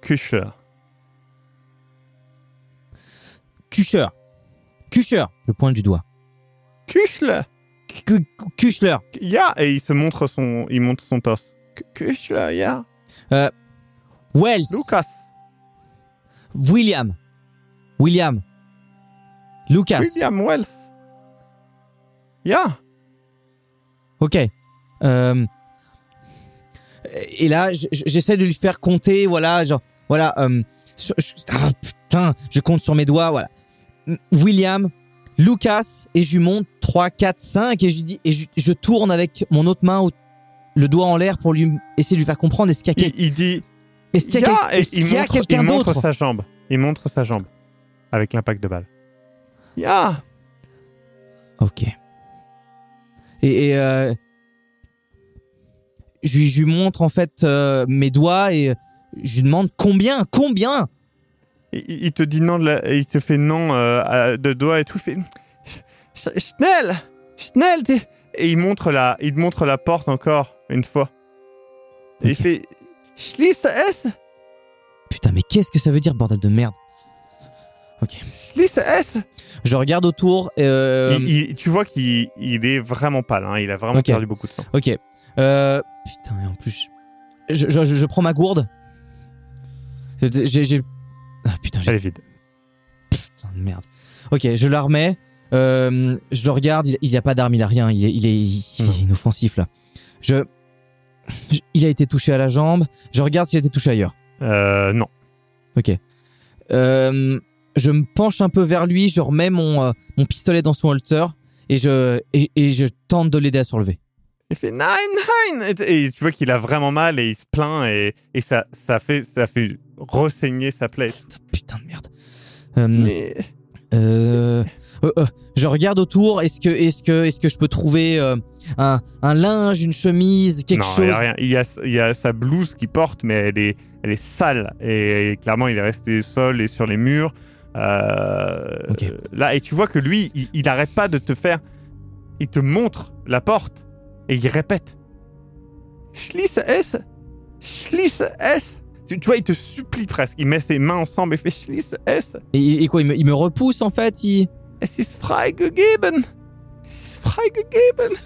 Kuscher. Kuscher. Kuscher. Je pointe du doigt. Kuschler Ku- Kuchler. Ya Et il se montre son, il son torse. K- Kuschler, ya Wells. Lucas William. William. Lucas. William Wells Ya Ok. Euh, et là, j'essaie de lui faire compter, voilà, genre, voilà. euh, sur- je- ah, putain, je compte sur mes doigts, voilà. William, Lucas, et je lui montre 3, 4, 5, et je, dis, et je, je tourne avec mon autre main, le doigt en l'air, pour lui essayer de lui faire comprendre, est-ce qu'il y a, il, quel- il dit est-ce qu'il y a, Ya quel- Et est-ce il montre, il quelqu'un montre d'autre? sa jambe. Il montre sa jambe. Avec l'impact de balle. Ya Ok. Et, et, euh, je, lui, je lui montre en fait euh, mes doigts et je lui demande combien, combien? Il, te dit non, de la- il te fait non euh, de doigt et tout. Il fait Sch- Schnell Schnell Et il montre, la, il te montre la porte encore une fois. Et il Ok. fait Schließe es Putain, mais qu'est-ce que ça veut dire, bordel de merde? Schließe es Je regarde autour. Euh, Il- il- Tu vois qu'il il est vraiment pâle. hein, Il a vraiment perdu beaucoup de sang. Ok. Euh, putain, et en plus, je, je, je- je prends ma gourde. J'ai, ah putain, j'ai Elle est vide. putain de merde. Ok, je la remets. Euh, je le regarde. Il, il a pas d'arme, il a rien. Il est, il est, il est Non. inoffensif là. Je, je- il a été touché à la jambe. Je regarde s'il a été touché ailleurs. Euh, non. Ok. Euh, je me penche un peu vers lui. Je remets mon, euh, mon pistolet dans son holster et je, et, et je tente de l'aider à se relever. Il fait Nein, nein Et, et tu vois qu'il a vraiment mal et il se plaint et, et ça, ça, fait, ça fait ressaigner sa plaie. Putain de merde. Euh, Mais Euh, je regarde autour. Est-ce que, je peux trouver un, un linge, une chemise, quelque non, il chose y a rien. Il y a, il y a sa blouse qu'il porte, mais elle est, elle est sale. Et, clairement, il est resté seul et sur les murs. Euh. Là, et tu vois que lui, il, il arrête pas de te faire. Il te montre la porte et il répète Schließe es Schließe es tu, vois, il te supplie presque. Il met ses mains ensemble et fait Schließe es et, et quoi il me, il me repousse en fait. Il... Es ist freigegeben Es ist freigegeben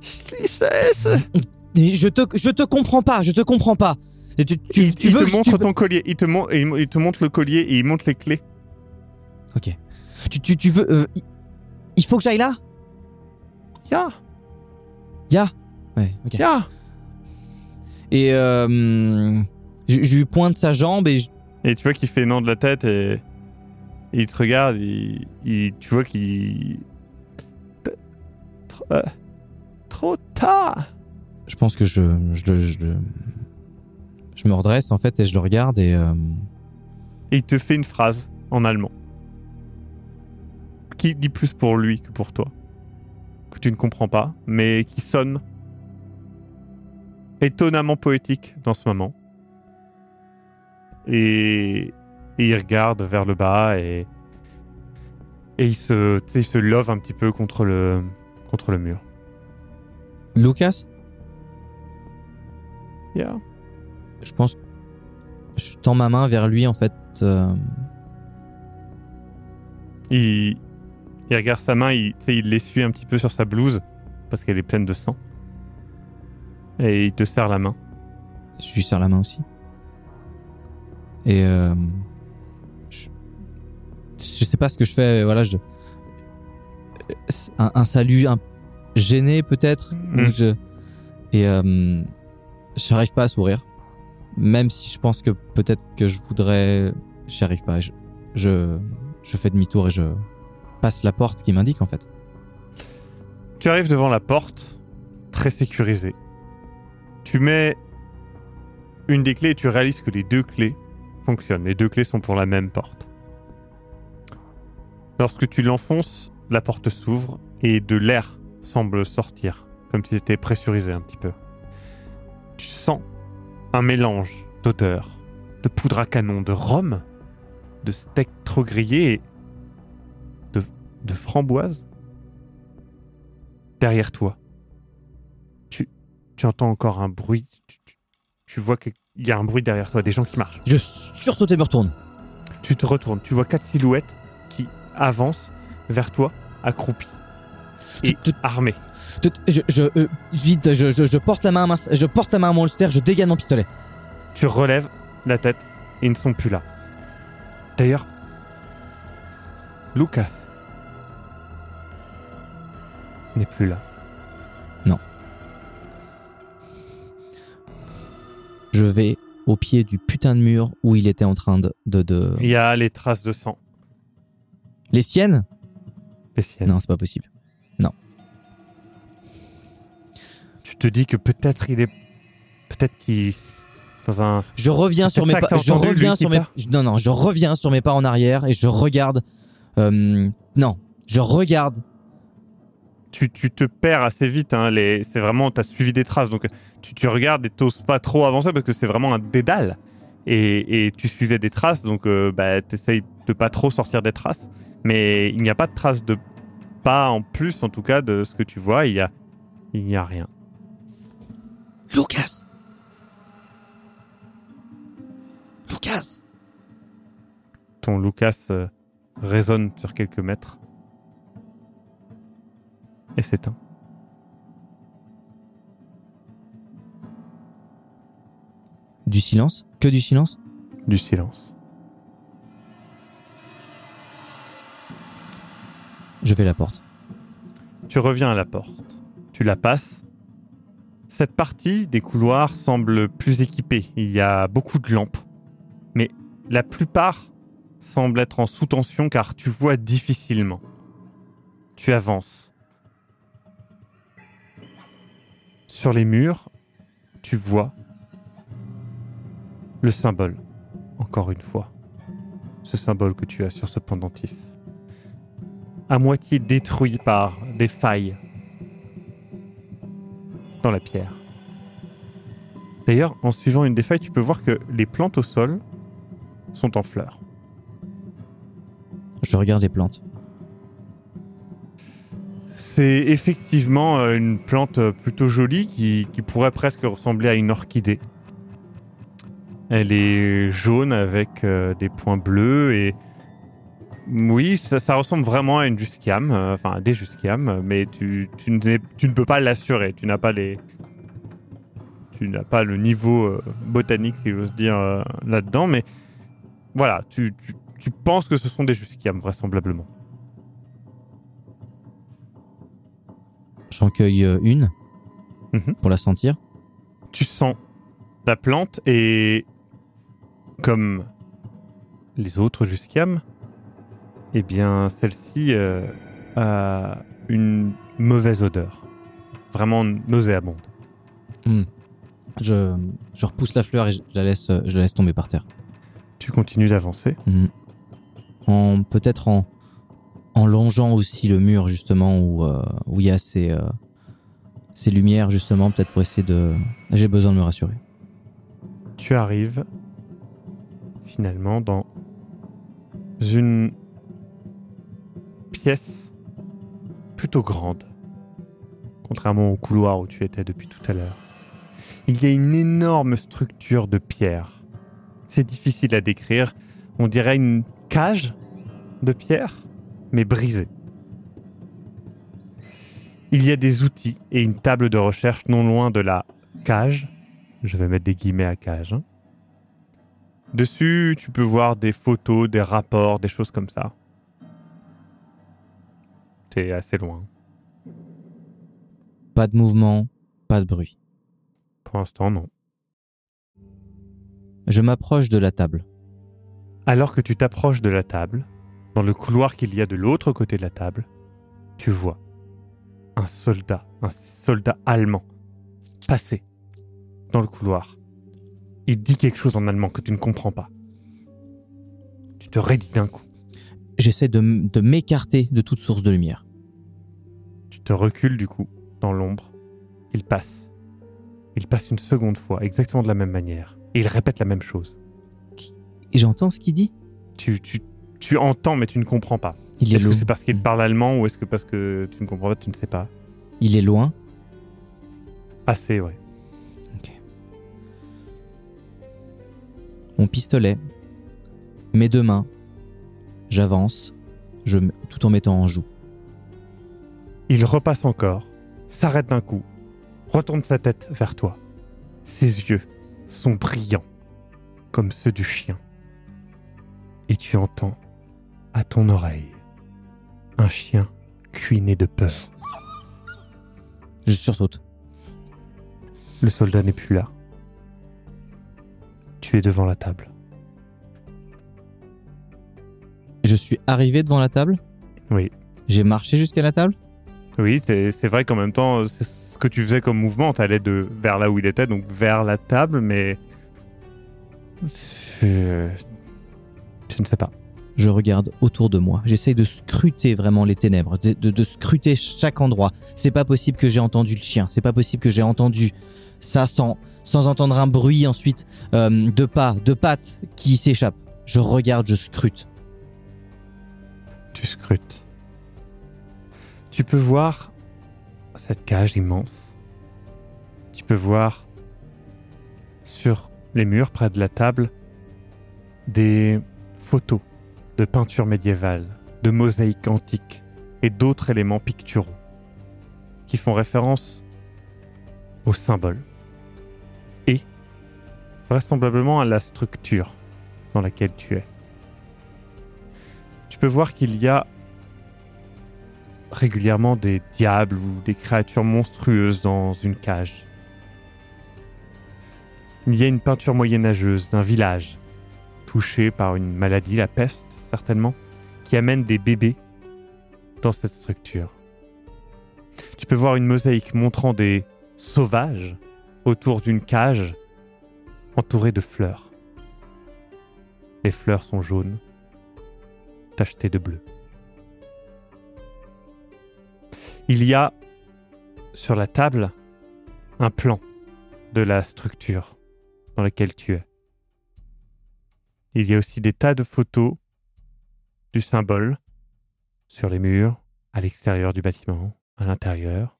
Schließe es Je te, je te comprends pas. Je te comprends pas. Tu, tu, il, tu il veux te montre ton collier. Il te, il te montre le collier et il montre les clés. Ok. Tu, tu, tu veux. euh, il- faut que j'aille là? Ya, Ya. Ouais. Ok. ya. Et euh, je, je lui pointe sa jambe et je- Et tu vois qu'il fait non de la tête et, et il te regarde. Il, il- tu vois qu'il. Trop, euh, trop tard. je pense que je, je, le- je, je me redresse en fait et je le regarde et. euh, Et il te fait une phrase en allemand. Qui dit plus pour lui que pour toi. Que tu ne comprends pas, mais qui sonne étonnamment poétique dans ce moment. Et, et il regarde vers le bas et, et il, se, il se love un petit peu contre le, contre le mur. Lucas? Yeah. Je pense. Je tends ma main vers lui en fait. euh, Il, il regarde sa main, il, l'essuie un petit peu sur sa blouse parce qu'elle est pleine de sang. Et il te serre la main. je lui serre la main aussi. Et euh, je, je sais pas ce que je fais. Voilà, je un, un salut un gêné peut-être. Ou Je, et euh, je n'arrive pas à sourire. Même si je pense que peut-être que je voudrais, j'y arrive pas. Je, je, je fais demi-tour et je passe la porte qui m'indique en fait. Tu arrives devant la porte, très sécurisée. Tu mets une des clés et tu réalises que les deux clés fonctionnent. Les deux clés sont pour la même porte. Lorsque tu l'enfonces, la porte s'ouvre et de l'air semble sortir, comme si c'était pressurisé un petit peu. Tu sens un mélange d'odeurs, de poudre à canon, de rhum, de steak trop grillé et de, framboise derrière toi. Tu, tu entends encore un bruit. Tu, tu- tu vois qu'il il y a un bruit derrière toi, des gens qui marchent. Je sursaute et me retourne. Tu te retournes, tu vois quatre silhouettes qui avancent vers toi, accroupies et Je- armées. Je, je, euh, vite, je, je, je porte la main à ma, je porte la main à mon holster, je dégaine mon pistolet. Tu relèves la tête et ils ne sont plus là. D'ailleurs, Lucas n'est plus là. Je vais au pied du putain de mur où il était en train de. de, de- Il y a les traces de sang. Les siennes? Les siennes. Non, c'est pas possible. Tu te dis que peut-être il est. Peut-être qu'il. Dans un. Je reviens sur mes pas. Je reviens sur mes. Non, non, je reviens sur mes pas en arrière et je regarde. euh, non, je regarde. Tu, tu te perds assez vite. Hein, les... C'est vraiment. Tu as suivi des traces. Donc tu, tu regardes et t'oses pas trop avancer parce que c'est vraiment un dédale. Et, et tu suivais des traces. Donc euh, bah, t'essayes de pas trop sortir des traces. Mais il n'y a pas de traces de pas en plus, en tout cas, de ce que tu vois. Il y a, il n'y a rien. Lucas Lucas Ton Lucas euh, résonne sur quelques mètres. Et s'éteint. Du silence? Que du silence? Du silence. Je vais à la porte. Tu reviens à la porte. Tu la passes. Cette partie des couloirs semble plus équipée. Il y a beaucoup de lampes. Mais la plupart semblent être en sous-tension car tu vois difficilement. Tu avances. Sur les murs, tu vois le symbole. Encore une fois. Ce symbole que tu as sur ce pendentif à moitié détruit par des failles dans la pierre. D'ailleurs, en suivant une des failles, tu peux voir que les plantes au sol sont en fleurs. Je regarde les plantes. C'est effectivement euh, une plante euh, plutôt jolie qui, pourrait presque ressembler à une orchidée. Elle est jaune avec euh, des points bleus et oui, ça, ressemble vraiment à une jusquiame, euh, enfin à des jusquiames, mais tu, ne peux pas l'assurer. Tu n'as pas les, tu n'as pas le niveau botanique, si j'ose dire, là-dedans. Mais voilà, tu, tu, penses que ce sont des jusquiames vraisemblablement. J'en cueille euh, une Mhm. pour la sentir. tu sens la plante et comme les autres jusquiames, eh bien celle-ci euh, a une mauvaise odeur, vraiment nauséabonde. Je, je repousse la fleur et je la laisse, je la laisse tomber par terre. Tu continues d'avancer. Mhm. En peut-être en en longeant aussi le mur justement où euh, où il y a ces euh, ces lumières justement peut-être pour essayer de. J'ai besoin de me rassurer. Tu arrives finalement dans une pièce plutôt grande, contrairement au couloir où tu étais depuis tout à l'heure. Il y a une énorme structure de pierre. C'est difficile à décrire. On dirait une cage de pierre, mais brisée. Il y a des outils et une table de recherche non loin de la cage. Je vais mettre des guillemets à cage. hein. Dessus, tu peux voir des photos, des rapports, des choses comme ça. T'es assez loin. Pas de mouvement, pas de bruit. Pour l'instant, non. Je m'approche de la table. Alors que tu t'approches de la table, dans le couloir qu'il y a de l'autre côté de la table, tu vois un soldat, un soldat allemand, passer dans le couloir. Il dit quelque chose en allemand que tu ne comprends pas. Tu te raidis d'un coup. J'essaie de, m'écarter de toute source de lumière. Tu te recules du coup, dans l'ombre. Il passe. Il passe une seconde fois, exactement de la même manière. Et il répète la même chose. Et j'entends ce qu'il dit? Tu, tu, tu entends, mais tu ne comprends pas. Il est, Est-ce que c'est parce qu'il parle allemand ou est-ce que parce que tu ne comprends pas, tu ne sais pas il est loin. Assez, ouais. mon pistolet, mes deux mains, j'avance, je, tout en mettant en joue. Il repasse encore, s'arrête d'un coup, retourne sa tête vers toi. Ses yeux sont brillants, comme ceux du chien. Et tu entends, à ton oreille, un chien cuiné de peur. Je sursaute. Le soldat n'est plus là. Tu es devant la table. Je suis arrivé devant la table Oui. J'ai marché jusqu'à la table Oui, c'est vrai qu'en même temps, c'est ce que tu faisais comme mouvement, t'allais de vers là où il était, donc vers la table, mais je, je ne sais pas. Je regarde autour de moi. J'essaye de scruter vraiment les ténèbres, de, scruter chaque endroit. C'est pas possible que j'ai entendu le chien. C'est pas possible que j'ai entendu ça sans, sans entendre un bruit ensuite euh, de pas, de pattes qui s'échappent. Je regarde, je scrute. Tu scrutes. Tu peux voir cette cage immense. Tu peux voir sur les murs près de la table des photos de peintures médiévales, de mosaïques antiques et d'autres éléments picturaux qui font référence aux symboles et vraisemblablement à la structure dans laquelle tu es. Tu peux voir qu'il y a régulièrement des diables ou des créatures monstrueuses dans une cage. Il y a une peinture moyenâgeuse d'un village, touché par une maladie, la peste certainement, qui amène des bébés dans cette structure. Tu peux voir une mosaïque montrant des sauvages autour d'une cage entourée de fleurs. Les fleurs sont jaunes, tachetées de bleu. Il y a sur la table un plan de la structure dans laquelle tu es. Il y a aussi des tas de photos du symbole sur les murs, à l'extérieur du bâtiment, à l'intérieur,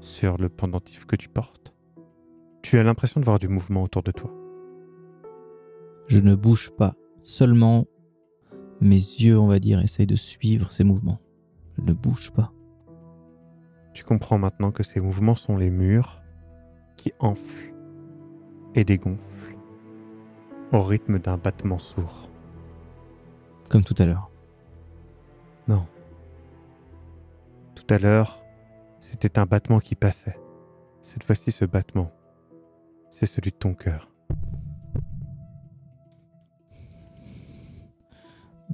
sur le pendentif que tu portes. Tu as l'impression de voir du mouvement autour de toi. Je ne bouge pas. Seulement mes yeux, on va dire, essayent de suivre ces mouvements. Je ne bouge pas. Tu comprends maintenant que ces mouvements sont les murs qui enflent et dégonflent au rythme d'un battement sourd. Comme tout à l'heure. Non. Tout à l'heure, c'était un battement qui passait. Cette fois-ci, ce battement, c'est celui de ton cœur.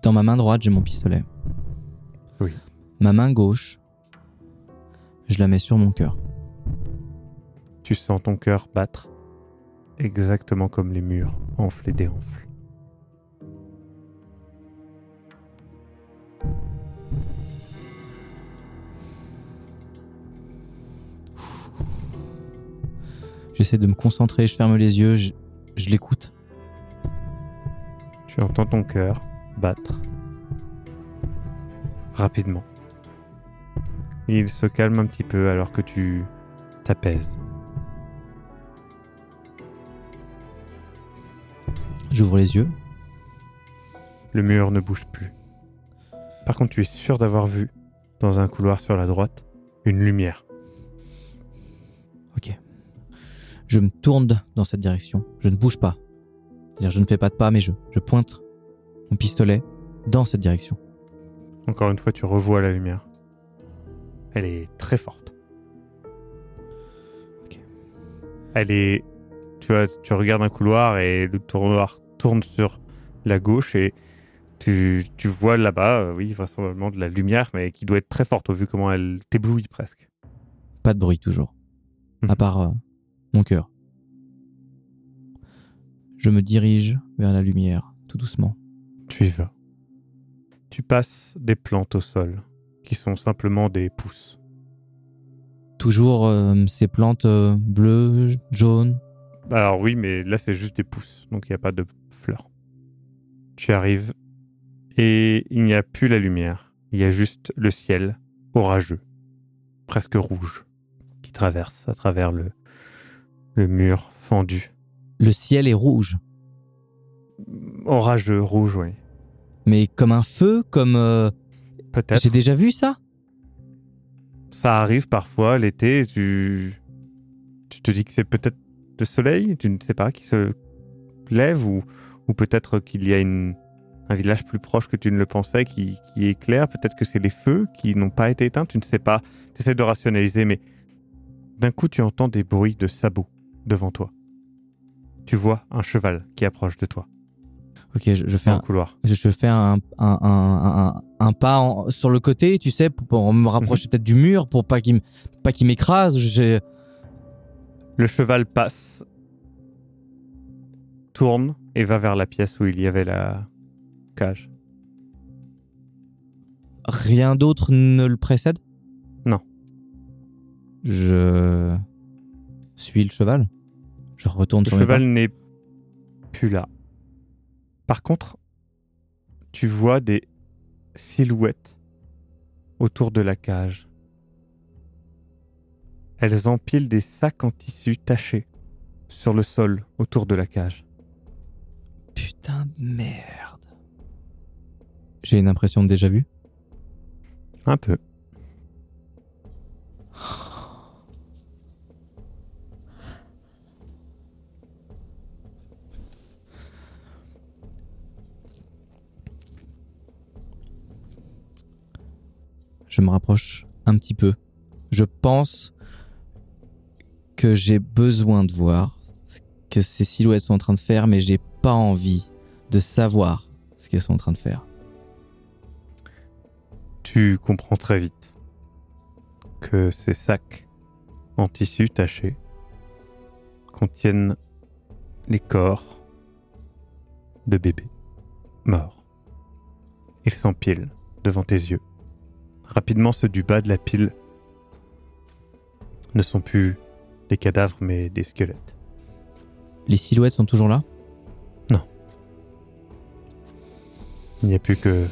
Dans ma main droite, j'ai mon pistolet. Oui. Ma main gauche, je la mets sur mon cœur. Tu sens ton cœur battre exactement comme les murs enflent et. J'essaie de me concentrer, je ferme les yeux, je, je l'écoute. Tu entends ton cœur battre rapidement. Il se calme un petit peu alors que tu t'apaises. J'ouvre les yeux. Le mur ne bouge plus. Par contre, tu es sûr d'avoir vu, dans un couloir sur la droite, une lumière. Ok. Je me tourne dans cette direction. Je ne bouge pas. C'est-à-dire, je ne fais pas de pas, mais je, je pointe mon pistolet dans cette direction. Encore une fois, tu revois la lumière. Elle est très forte. Ok. Elle est. Tu vois, tu regardes un couloir et le couloir tourne sur la gauche et tu, tu vois là-bas, euh, oui, vraisemblablement de la lumière, mais qui doit être très forte au vu comment elle t'éblouit presque. Pas de bruit toujours. Mhm. À part euh, mon cœur. Je me dirige vers la lumière, tout doucement. Tu y vas. Tu passes des plantes au sol, qui sont simplement des pousses. Toujours euh, ces plantes euh, bleues, jaunes. Alors oui, mais là c'est juste des pousses, donc il n'y a pas de fleurs. Tu arrives et il n'y a plus la lumière. Il y a juste le ciel orageux, presque rouge, qui traverse à travers le, le mur fendu. Le ciel est rouge. Orageux, rouge, oui. Mais comme un feu, comme... euh, Peut-être. J'ai déjà vu ça Ça arrive parfois l'été, tu... tu te dis que c'est peut-être le soleil, tu ne sais pas, qui se lève, ou, ou peut-être qu'il y a une, un village plus proche que tu ne le pensais qui, qui éclaire, peut-être que c'est les feux qui n'ont pas été éteints, tu ne sais pas, tu essaies de rationaliser, mais d'un coup tu entends des bruits de sabots devant toi. Tu vois un cheval qui approche de toi, Ok, je, je fais un, couloir. je fais un, un, un, un, pas en- sur le côté, tu sais, pour, me rapprocher peut-être du mur, pour pas qu'il pas qu'il m'écrase. Le cheval passe, tourne et va vers la pièce où il y avait la cage. Rien d'autre ne le précède? Non. Je suis le cheval? Je retourne Le sur cheval n'est plus là. Par contre, tu vois des silhouettes autour de la cage. Elles empilent des sacs en tissu tachés sur le sol autour de la cage. Putain de merde. J'ai une impression de déjà vu. Un peu. Je me rapproche un petit peu. Je pense que j'ai besoin de voir ce que ces silhouettes sont en train de faire, mais j'ai pas envie de savoir ce qu'elles sont en train de faire. Tu comprends très vite que ces sacs en tissu taché contiennent les corps de bébés morts. Ils s'empilent devant tes yeux. Rapidement, ceux du bas de la pile ne sont plus des cadavres mais des squelettes. Les silhouettes sont toujours là? Il n'y a plus que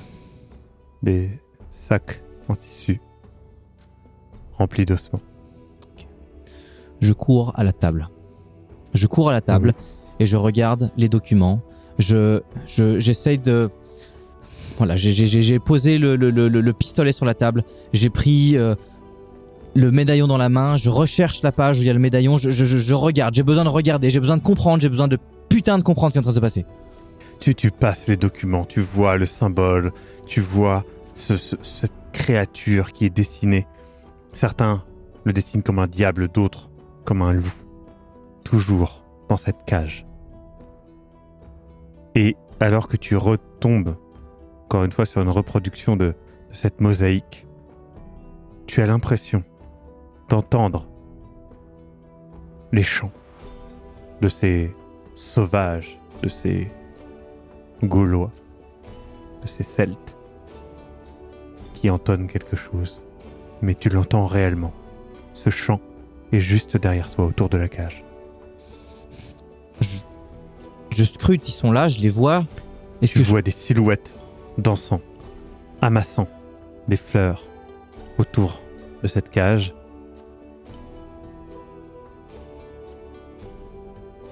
des sacs en tissu remplis d'ossements. Je cours à la table. Je cours à la table et je regarde les documents. Je, je, j'essaye de. Voilà, j'ai, posé le, le, le, le pistolet sur la table. J'ai pris euh, le médaillon dans la main. Je recherche la page où il y a le médaillon. Je, regarde. J'ai besoin de regarder. J'ai besoin de comprendre. J'ai besoin de putain de comprendre ce qui est en train de se passer. Tu, passes les documents, tu vois le symbole, tu vois ce- ce- cette créature qui est dessinée. Certains le dessinent comme un diable, d'autres comme un loup. Toujours dans cette cage. Et alors que tu retombes, encore une fois, sur une reproduction de, de cette mosaïque, tu as l'impression d'entendre les chants de ces sauvages, de ces Gaulois, de ces Celtes, qui entonnent quelque chose. Mais tu l'entends réellement. Ce chant est juste derrière toi, autour de la cage. Je, je scrute. Ils sont là. Je les vois. Est-ce Tu que je- vois des silhouettes dansant, amassant des fleurs autour de cette cage.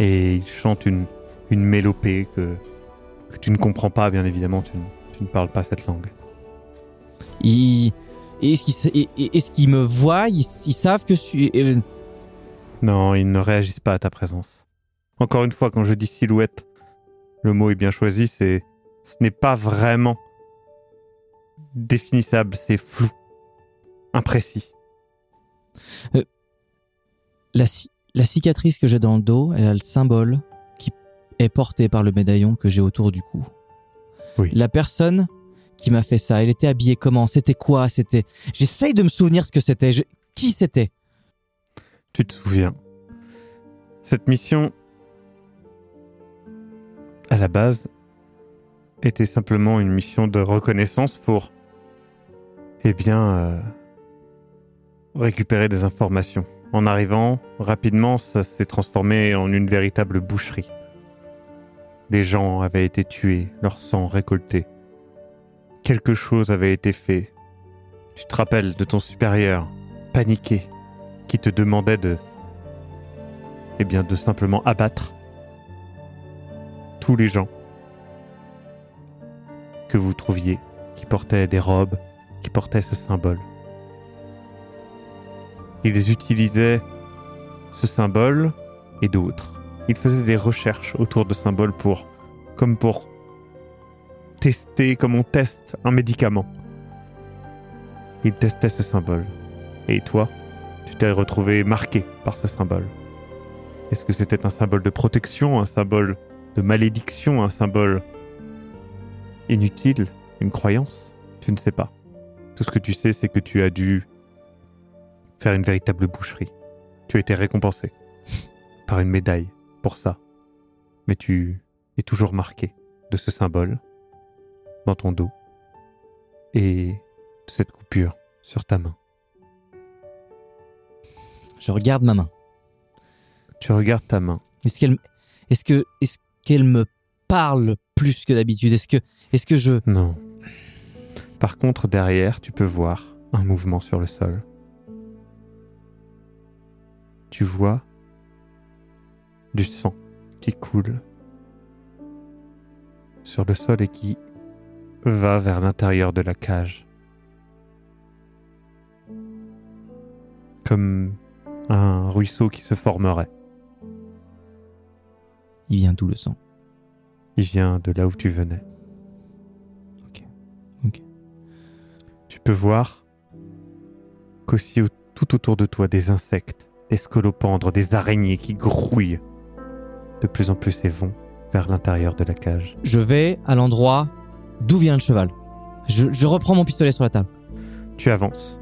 Et ils chantent une, une mélopée que, que tu ne comprends pas, bien évidemment, tu, ne- tu ne parles pas cette langue. ils, est-ce qu'ils, qu'ils me voient ils, ils savent que je suis. euh, Non, ils ne réagissent pas à ta présence. Encore une fois, quand je dis silhouette, le mot est bien choisi, c'est ce n'est pas vraiment définissable, c'est flou, imprécis. La, ci- la cicatrice que j'ai dans le dos, elle a le symbole qui est porté par le médaillon que j'ai autour du cou. Oui. La personne qui m'a fait ça, elle était habillée comment? C'était quoi? C'était. J'essaye de me souvenir ce que c'était. Je- Qui c'était? Tu te souviens. Cette mission, à la base, était simplement une mission de reconnaissance pour, eh bien, euh, récupérer des informations. En arrivant, rapidement, ça s'est transformé en une véritable boucherie. Des gens avaient été tués, leur sang récolté. Quelque chose avait été fait. Tu te rappelles de ton supérieur, paniqué, qui te demandait de eh bien de simplement abattre tous les gens vous trouviez qui portaient des robes, qui portaient ce symbole. Ils utilisaient ce symbole et d'autres. Ils faisaient des recherches autour de symboles pour, comme pour tester, comme on teste un médicament. Ils testaient ce symbole. Et toi, tu t'es retrouvé marqué par ce symbole. Est-ce que c'était un symbole de protection, un symbole de malédiction, un symbole inutile, une croyance Tu ne sais pas. Tout ce que tu sais, c'est que tu as dû faire une véritable boucherie. Tu as été récompensé par une médaille pour ça. Mais tu es toujours marqué de ce symbole dans ton dos et de cette coupure sur ta main. Je regarde ma main. Tu regardes ta main. Est-ce qu'elle, est-ce que, est-ce qu'elle me parle plus que d'habitude Est-ce que, est-ce que je Non. Par contre, derrière, tu peux voir un mouvement sur le sol. Tu vois du sang qui coule sur le sol et qui va vers l'intérieur de la cage. Comme un ruisseau qui se formerait. Il vient d'où le sang? Il vient de là où tu venais. Ok. Ok. Tu peux voir qu'aussi au- tout autour de toi des insectes, des scolopendres, des araignées qui grouillent de plus en plus et vont vers l'intérieur de la cage. Je vais à l'endroit d'où vient le cheval. Je, je reprends mon pistolet sur la table. Tu avances.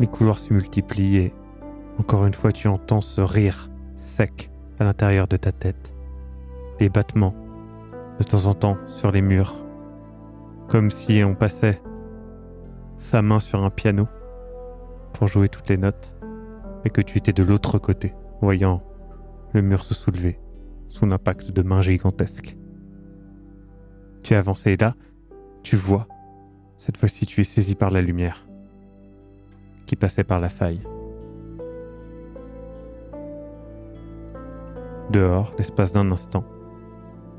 Les couloirs se multiplient et encore une fois tu entends ce rire sec à l'intérieur de ta tête. Les battements de temps en temps sur les murs. Comme si on passait sa main sur un piano pour jouer toutes les notes et que tu étais de l'autre côté, voyant le mur se soulever sous l'impact de mains gigantesques. Tu avances et là, tu vois cette fois-ci, tu es saisi par la lumière qui passait par la faille. Dehors, l'espace d'un instant,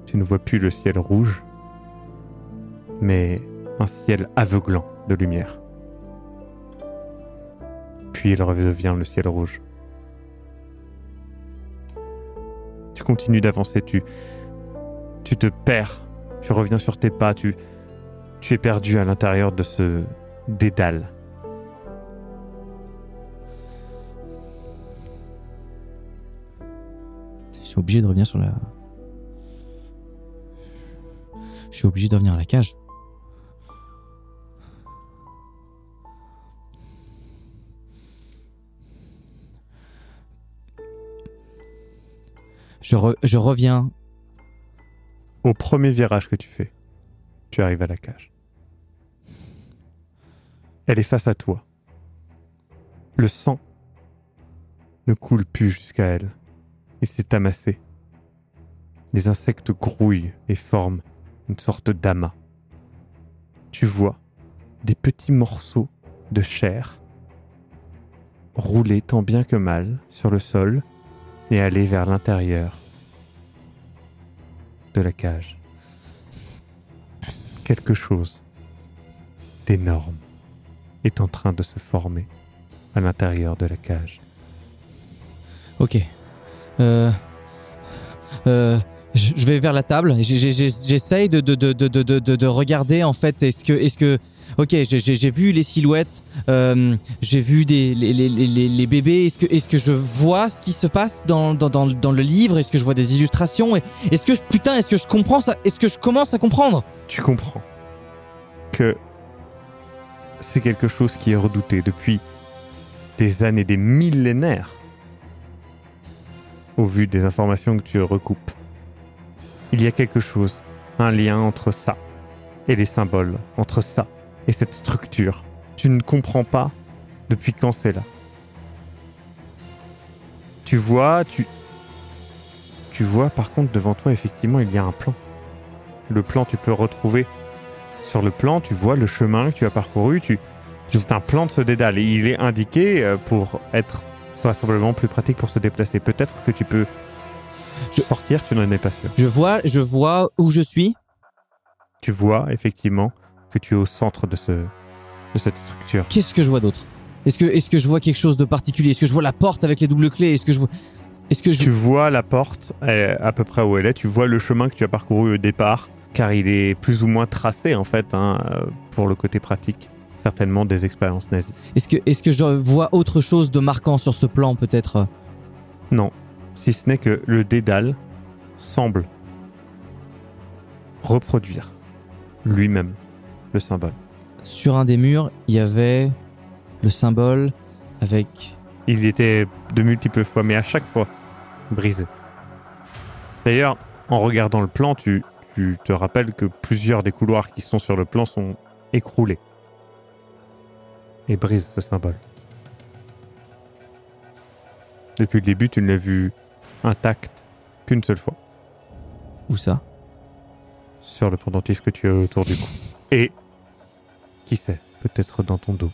tu ne vois plus le ciel rouge, mais un ciel aveuglant de lumière. Puis il redevient le ciel rouge. Tu continues d'avancer, tu, tu te perds, tu reviens sur tes pas, tu, tu es perdu à l'intérieur de ce dédale. Je suis obligé de revenir sur la. Je suis obligé de revenir à la cage. Je, je reviens. Au premier virage que tu fais, tu arrives à la cage. Elle est face à toi. Le sang ne coule plus jusqu'à elle. Il s'est amassé. Les insectes grouillent et forment une sorte d'amas. Tu vois des petits morceaux de chair rouler tant bien que mal sur le sol et aller vers l'intérieur de la cage. Quelque chose d'énorme est en train de se former à l'intérieur de la cage. Ok. Euh, euh, je vais vers la table. J'essaye de, de, de, de, de, de, de regarder en fait. Est-ce que, est-ce que, ok, j'ai- vu les silhouettes. euh, j'ai vu des les, bébés. Est-ce que, est-ce que je vois ce qui se passe dans, dans, le livre? Est-ce que je vois des illustrations? Est-ce que putain, est-ce que je comprends ça? Est-ce que je commence à comprendre? Tu comprends que c'est quelque chose qui est redouté depuis des années, des millénaires, au vu des informations que tu recoupes. Il y a quelque chose, un lien entre ça et les symboles, entre ça et cette structure. Tu ne comprends pas depuis quand c'est là. Tu vois, tu... Tu vois par contre devant toi, effectivement, il y a un plan. Le plan, tu peux retrouver sur le plan, tu vois le chemin que tu as parcouru. Tu... C'est un plan de ce dédale et il est indiqué euh, pour être vraisemblablement plus pratique pour se déplacer. Peut-être que tu peux Je- sortir, tu n'en es pas sûr. Je vois, je vois où je suis. Tu vois effectivement que tu es au centre de, ce, de cette structure. Qu'est-ce que je vois d'autre? Est-ce que, est que je vois quelque chose de particulier? Est-ce que je vois la porte avec les doubles clés? Est-ce que je vois... Est-ce que je... Tu vois la porte à peu près où elle est, tu vois le chemin que tu as parcouru au départ, car il est plus ou moins tracé en fait hein, euh, pour le côté pratique, certainement des expériences nazies. Est-ce que, est que je vois autre chose de marquant sur ce plan peut-être? Non, si ce n'est que le dédale semble reproduire lui-même le symbole. Sur un des murs, il y avait le symbole avec... Il était de multiples fois, mais à chaque fois brisé. D'ailleurs, en regardant le plan, tu, tu te rappelles que plusieurs des couloirs qui sont sur le plan sont écroulés et brisent ce symbole. Depuis le début, tu ne l'as vu intact qu'une seule fois. Où ça? Sur le pendentif que tu as autour du cou. Et, qui sait, peut-être dans ton dos.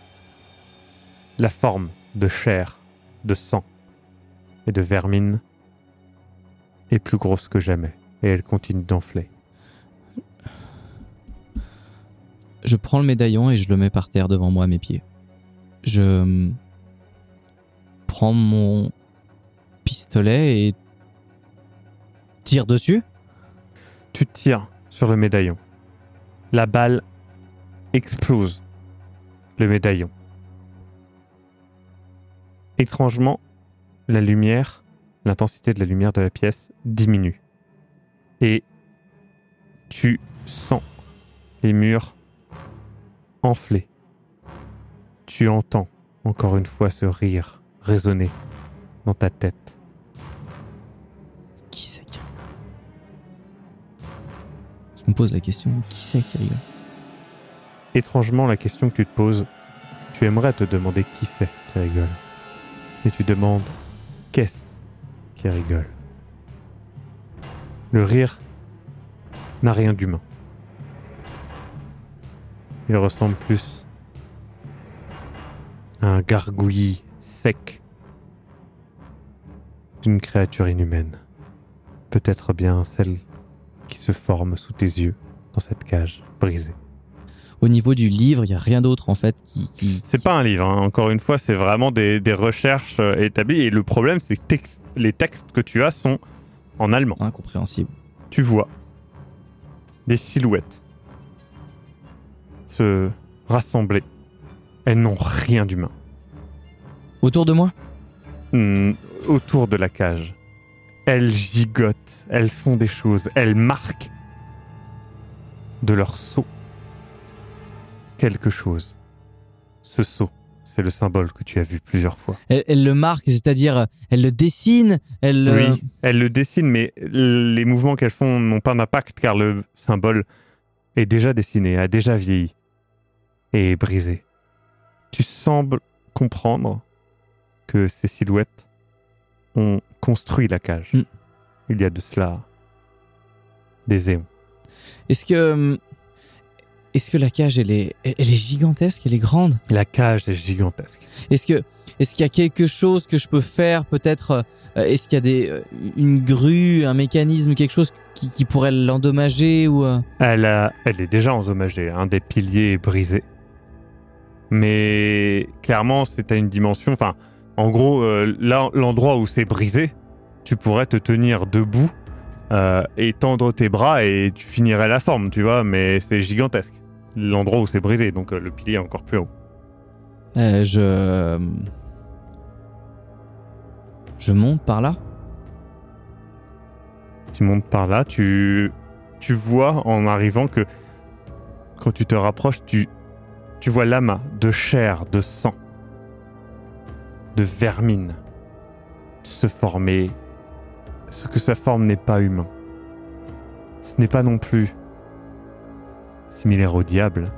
La forme de chair, de sang et de vermine est plus grosse que jamais et elle continue d'enfler. Je prends le médaillon et je le mets par terre devant moi à mes pieds. Je prends mon et tire dessus. Tu tires sur le médaillon. La balle explose le médaillon. Étrangement, la lumière, l'intensité de la lumière de la pièce diminue. Et tu sens les murs enflés. Tu entends encore une fois ce rire résonner dans ta tête. Qui c'est qui rigole Je me pose la question, qui c'est qui rigole Étrangement, la question que tu te poses, tu aimerais te demander qui c'est qui rigole. Et tu demandes qu'est-ce qui rigole? Le rire n'a rien d'humain. Il ressemble plus à un gargouillis sec d'une créature inhumaine. Peut-être bien celle qui se forme sous tes yeux dans cette cage brisée. Au niveau du livre, il n'y a rien d'autre en fait qui. qui- C'est pas un livre, hein. encore une fois, c'est vraiment des, des recherches euh, établies. Et le problème, c'est que texte- les textes que tu as sont en allemand. incompréhensible. Tu vois des silhouettes se rassembler. Elles n'ont rien d'humain. Autour de moi? Autour de la cage. Elles gigotent, elles font des choses, elles marquent de leur saut quelque chose. Ce saut, c'est le symbole que tu as vu plusieurs fois. elle, elle le marque, c'est-à-dire euh, elle le dessine, elle. euh, Oui, elles le dessinent, mais les mouvements qu'elles font n'ont pas d'impact car le symbole est déjà dessiné, a déjà vieilli et est brisé. Tu sembles comprendre que ces silhouettes ont construit la cage. Mm. Il y a de cela des éons. Est-ce que. hum, Est-ce que la cage, elle est, elle est gigantesque, elle est grande? La cage est gigantesque. Est-ce que, est-ce qu'il y a quelque chose que je peux faire, peut-être euh, Est-ce qu'il y a des, euh, une grue, un mécanisme, quelque chose qui, qui pourrait l'endommager ou euh, Elle, a- elle est déjà endommagée, un des piliers est brisé. Mais clairement, c'est à une dimension. Enfin, en gros, euh, là, l'endroit où c'est brisé, tu pourrais te tenir debout euh, et tendre tes bras et tu finirais la forme, tu vois. Mais c'est gigantesque. L'endroit où c'est brisé, donc euh, le pilier est encore plus haut. Je. Je monte par là? Tu montes par là, tu, tu vois en arrivant que quand tu te rapproches, tu, tu vois l'amas de chair, de sang, de vermine se former. Ce que ça forme n'est pas humain. Ce n'est pas non plus similaire au diable,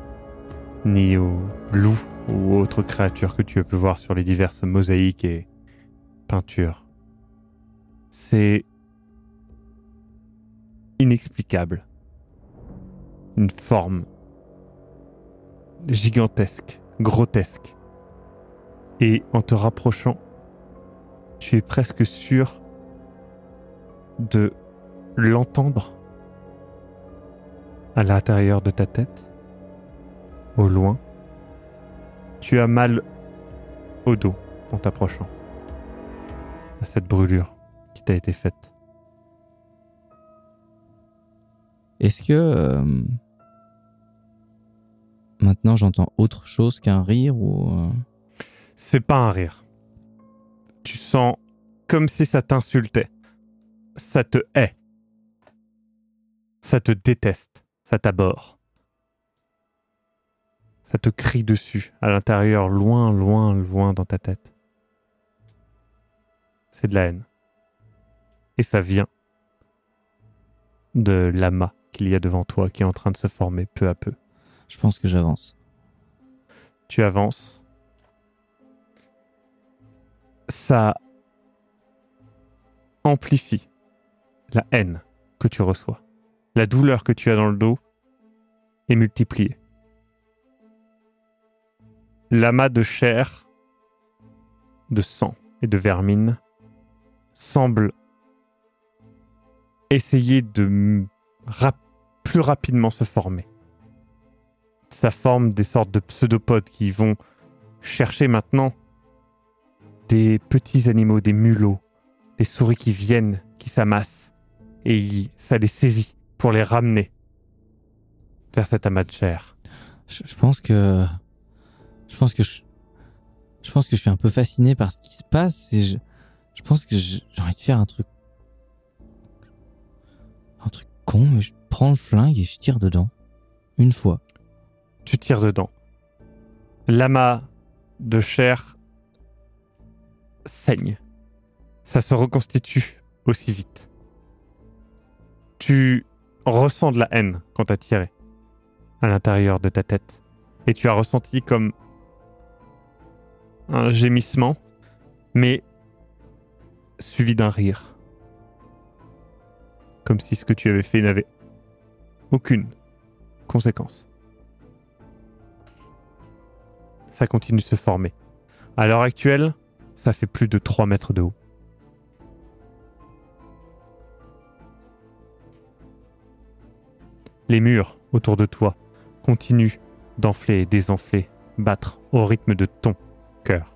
ni au loup ou autres créatures que tu peux voir sur les diverses mosaïques et peintures. C'est inexplicable. Une forme gigantesque, grotesque. Et en te rapprochant, tu es presque sûr de l'entendre à l'intérieur de ta tête, au loin, tu as mal au dos en t'approchant à cette brûlure qui t'a été faite. Est-ce que euh, maintenant j'entends autre chose qu'un rire ou euh, C'est pas un rire. Tu sens comme si ça t'insultait. Ça te hait. Ça te déteste. Ça t'aborde. Ça te crie dessus, à l'intérieur, loin, loin, loin dans ta tête. C'est de la haine. Et ça vient de l'amas qu'il y a devant toi qui est en train de se former peu à peu. Je pense que j'avance. Tu avances. Ça amplifie la haine que tu reçois. La douleur que tu as dans le dos est multipliée. L'amas de chair, de sang et de vermine semble essayer de plus rapidement se former. Ça forme des sortes de pseudopodes qui vont chercher maintenant des petits animaux, des mulots, des souris qui viennent, qui s'amassent, et ça les saisit pour les ramener vers cet amas de chair. Je, je pense que je pense que je, je pense que je suis un peu fasciné par ce qui se passe et je, je pense que j'ai envie de faire un truc un truc con mais je prends le flingue et je tire dedans une fois. Tu tires dedans. L'amas de chair saigne. Ça se reconstitue aussi vite. Tu ressens de la haine quand tu as tiré à l'intérieur de ta tête. Et tu as ressenti comme un gémissement, mais suivi d'un rire. Comme si ce que tu avais fait n'avait aucune conséquence. Ça continue de se former. À l'heure actuelle, ça fait plus de 3 mètres de haut. Les murs autour de toi continuent d'enfler et désenfler, battre au rythme de ton cœur.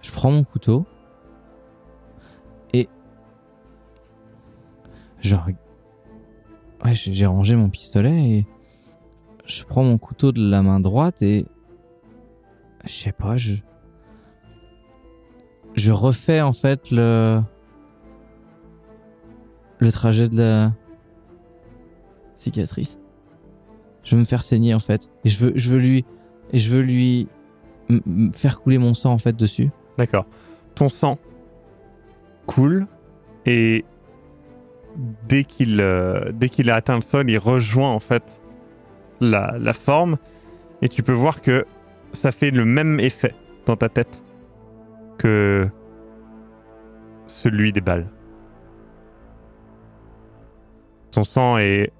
Je prends mon couteau et ouais, j'ai rangé mon pistolet et je prends mon couteau de la main droite et je sais pas, je je refais en fait le le trajet de la cicatrice. Je veux me faire saigner en fait et je veux lui et je veux lui faire couler mon sang en fait dessus. D'accord. Ton sang coule et dès qu'il euh, dès qu'il a atteint le sol, il rejoint en fait la, la forme et tu peux voir que ça fait le même effet dans ta tête que celui des balles. Ton sang est,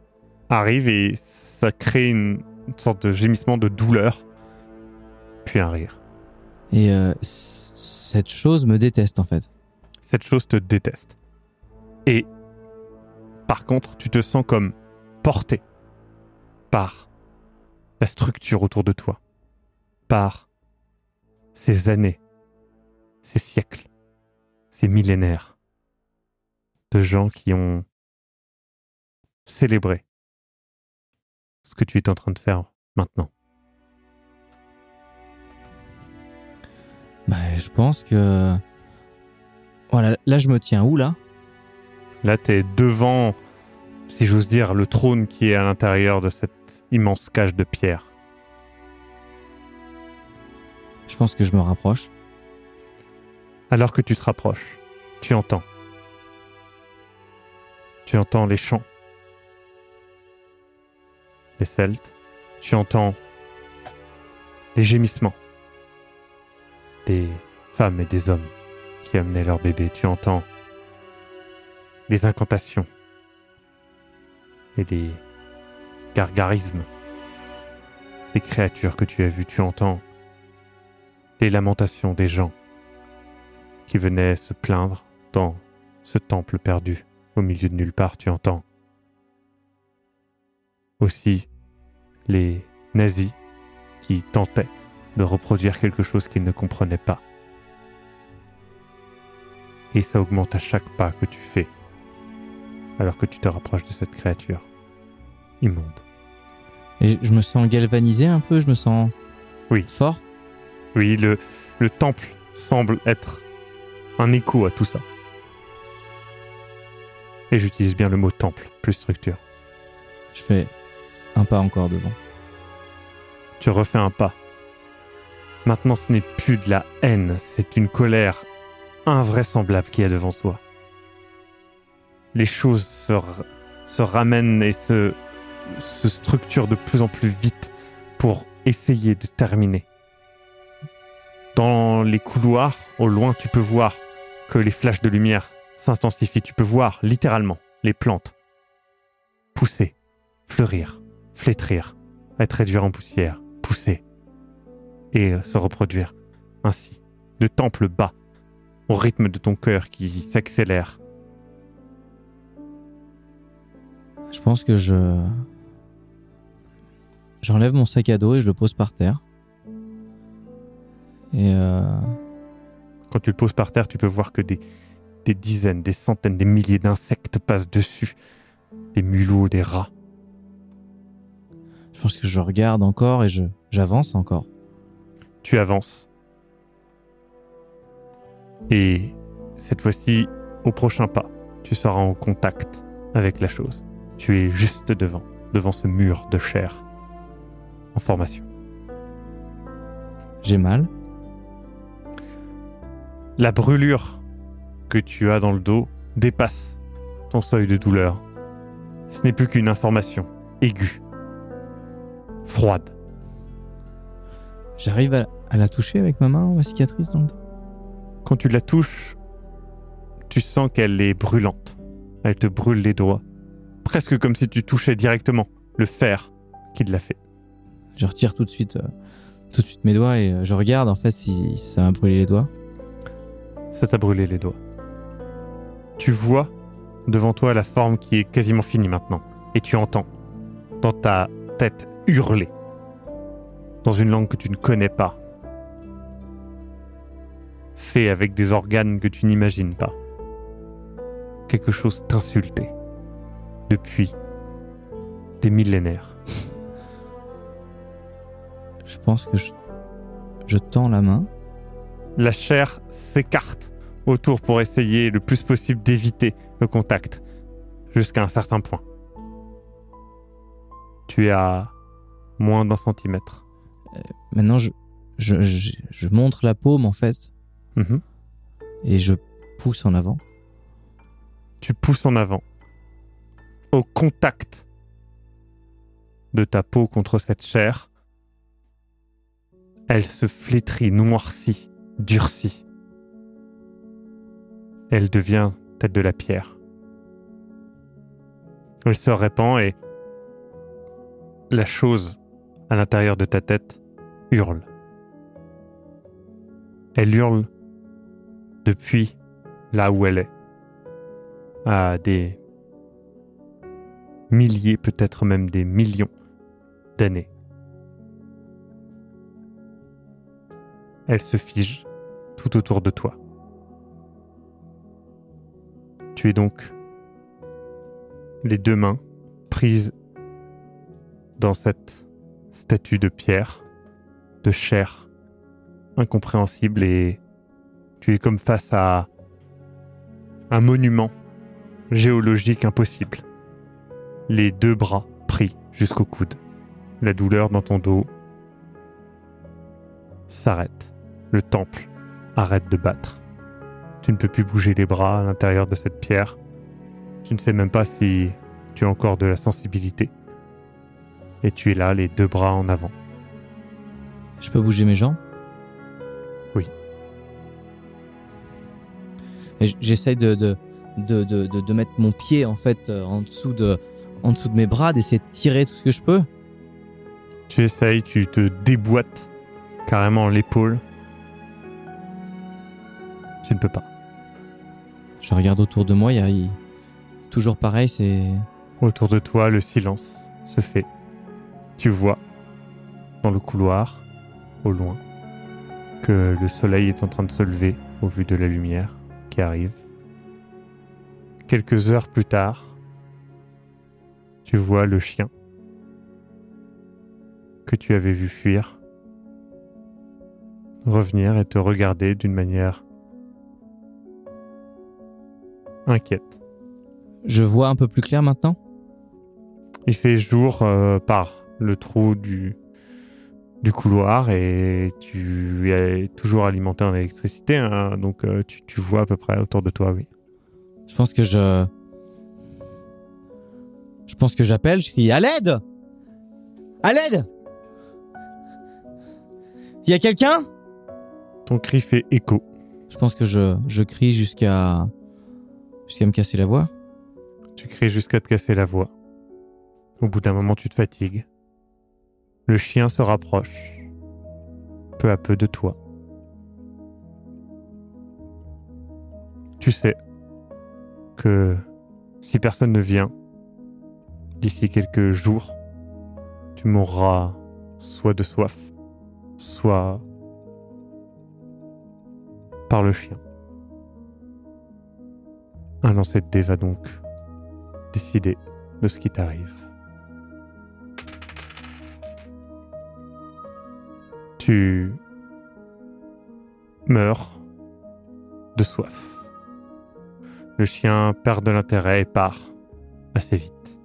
arrive et ça crée une, une sorte de gémissement de douleur, puis un rire. Et euh, cette chose me déteste en fait. cette chose te déteste. Et par contre, tu te sens comme porté par la structure autour de toi, par ces années, ces siècles, ces millénaires de gens qui ont célébré ce que tu es en train de faire maintenant. Bah, je pense que voilà, là je me tiens où là? Là, tu es devant, si j'ose dire, le trône qui est à l'intérieur de cette immense cage de pierre. Je pense que je me rapproche. Alors que tu te rapproches, tu entends. Tu entends les chants. Les Celtes. Tu entends les gémissements des femmes et des hommes qui amenaient leurs bébés. Tu entends des incantations et des gargarismes des créatures que tu as vues. Tu entends les lamentations des gens qui venaient se plaindre dans ce temple perdu au milieu de nulle part, tu entends aussi les nazis qui tentaient de reproduire quelque chose qu'ils ne comprenaient pas. Et ça augmente à chaque pas que tu fais, alors que tu te rapproches de cette créature immonde. Et je me sens galvanisé un peu, je me sens Oui. fort? Oui, le, le temple semble être un écho à tout ça. Et j'utilise bien le mot temple, plus structure. Je fais un pas encore devant. Tu refais un pas. Maintenant, ce n'est plus de la haine, c'est une colère invraisemblable qui est devant toi. Les choses se, ramènent et se, se structurent de plus en plus vite pour essayer de terminer. Dans les couloirs, au loin, tu peux voir que les flashs de lumière s'intensifient. Tu peux voir littéralement les plantes pousser, fleurir, flétrir, être réduire en poussière, pousser et euh, se reproduire. Ainsi, le temple bat au rythme de ton cœur qui s'accélère. Je pense que je. J'enlève mon sac à dos et je le pose par terre. Et euh, Quand tu le poses par terre, tu peux voir que des, des dizaines, des centaines, des milliers d'insectes passent dessus. Des mulots, des rats. je pense que je regarde encore et je j'avance encore. Tu avances. Et cette fois-ci, au prochain pas, tu seras en contact avec la chose. Tu es juste devant, devant ce mur de chair en formation. J'ai mal. La brûlure que tu as dans le dos dépasse ton seuil de douleur. Ce n'est plus qu'une information aiguë, froide. J'arrive à, à la toucher avec ma main, ma cicatrice dans le dos. Quand tu la touches, tu sens qu'elle est brûlante. Elle te brûle les doigts. Presque comme si tu touchais directement le fer qui te l'a fait. Je retire tout de suite, euh, tout de suite mes doigts et euh, je regarde en fait si ça m'a brûlé les doigts. Ça t'a brûlé les doigts. Tu vois devant toi la forme qui est quasiment finie maintenant. Et tu entends dans ta tête hurler. Dans une langue que tu ne connais pas. Fait avec des organes que tu n'imagines pas. Quelque chose t'insulter. Depuis des millénaires. Je pense que je, je tends la main. La chair s'écarte autour pour essayer le plus possible d'éviter le contact jusqu'à un certain point. Tu es à moins d'un centimètre. Maintenant, je, je, je, je montre la paume en fait Mhm. et je pousse en avant. Tu pousses en avant au contact de ta peau contre cette chair. Elle se flétrit, noircit, durcit. Elle devient telle de la pierre. Elle se répand et la chose à l'intérieur de ta tête hurle. Elle hurle depuis là où elle est, à des milliers, peut-être même des millions d'années. Elle se fige tout autour de toi. Tu es donc les deux mains prises dans cette statue de pierre, de chair incompréhensible et tu es comme face à un monument géologique impossible. Les deux bras pris jusqu'au coude. La douleur dans ton dos s'arrête. Le temple arrête de battre. Tu ne peux plus bouger les bras à l'intérieur de cette pierre. Tu ne sais même pas si tu as encore de la sensibilité. Et tu es là, les deux bras en avant. Je peux bouger mes jambes? Oui. J'essaye de, de, de, de, de- de mettre mon pied en fait euh, en dessous de, en dessous de mes bras, d'essayer de tirer tout ce que je peux? Tu essayes, tu te déboîtes carrément l'épaule. Tu ne peux pas. Je regarde autour de moi, il y a, il- toujours pareil, c'est. Autour de toi, le silence se fait. Tu vois, dans le couloir, au loin, que le soleil est en train de se lever au vu de la lumière qui arrive. Quelques heures plus tard, tu vois le chien que tu avais vu fuir revenir et te regarder d'une manière inquiète. Je vois un peu plus clair maintenant? Il fait jour euh, par le trou du, du couloir et tu es toujours alimenté en électricité, hein, donc euh, tu, tu vois à peu près autour de toi, oui. Je pense que je. Je pense que j'appelle, je crie à l'aide À l'aide Y a quelqu'un? Ton cri fait écho. Je pense que je, je crie jusqu'à. Jusqu'à me casser la voix? Tu cries jusqu'à te casser la voix. Au bout d'un moment, tu te fatigues. Le chien se rapproche, peu à peu de toi. Tu sais que si personne ne vient, d'ici quelques jours, tu mourras soit de soif, soit par le chien. Un lancer de va donc décider de ce qui t'arrive. Tu meurs de soif. Le chien perd de l'intérêt et part assez vite.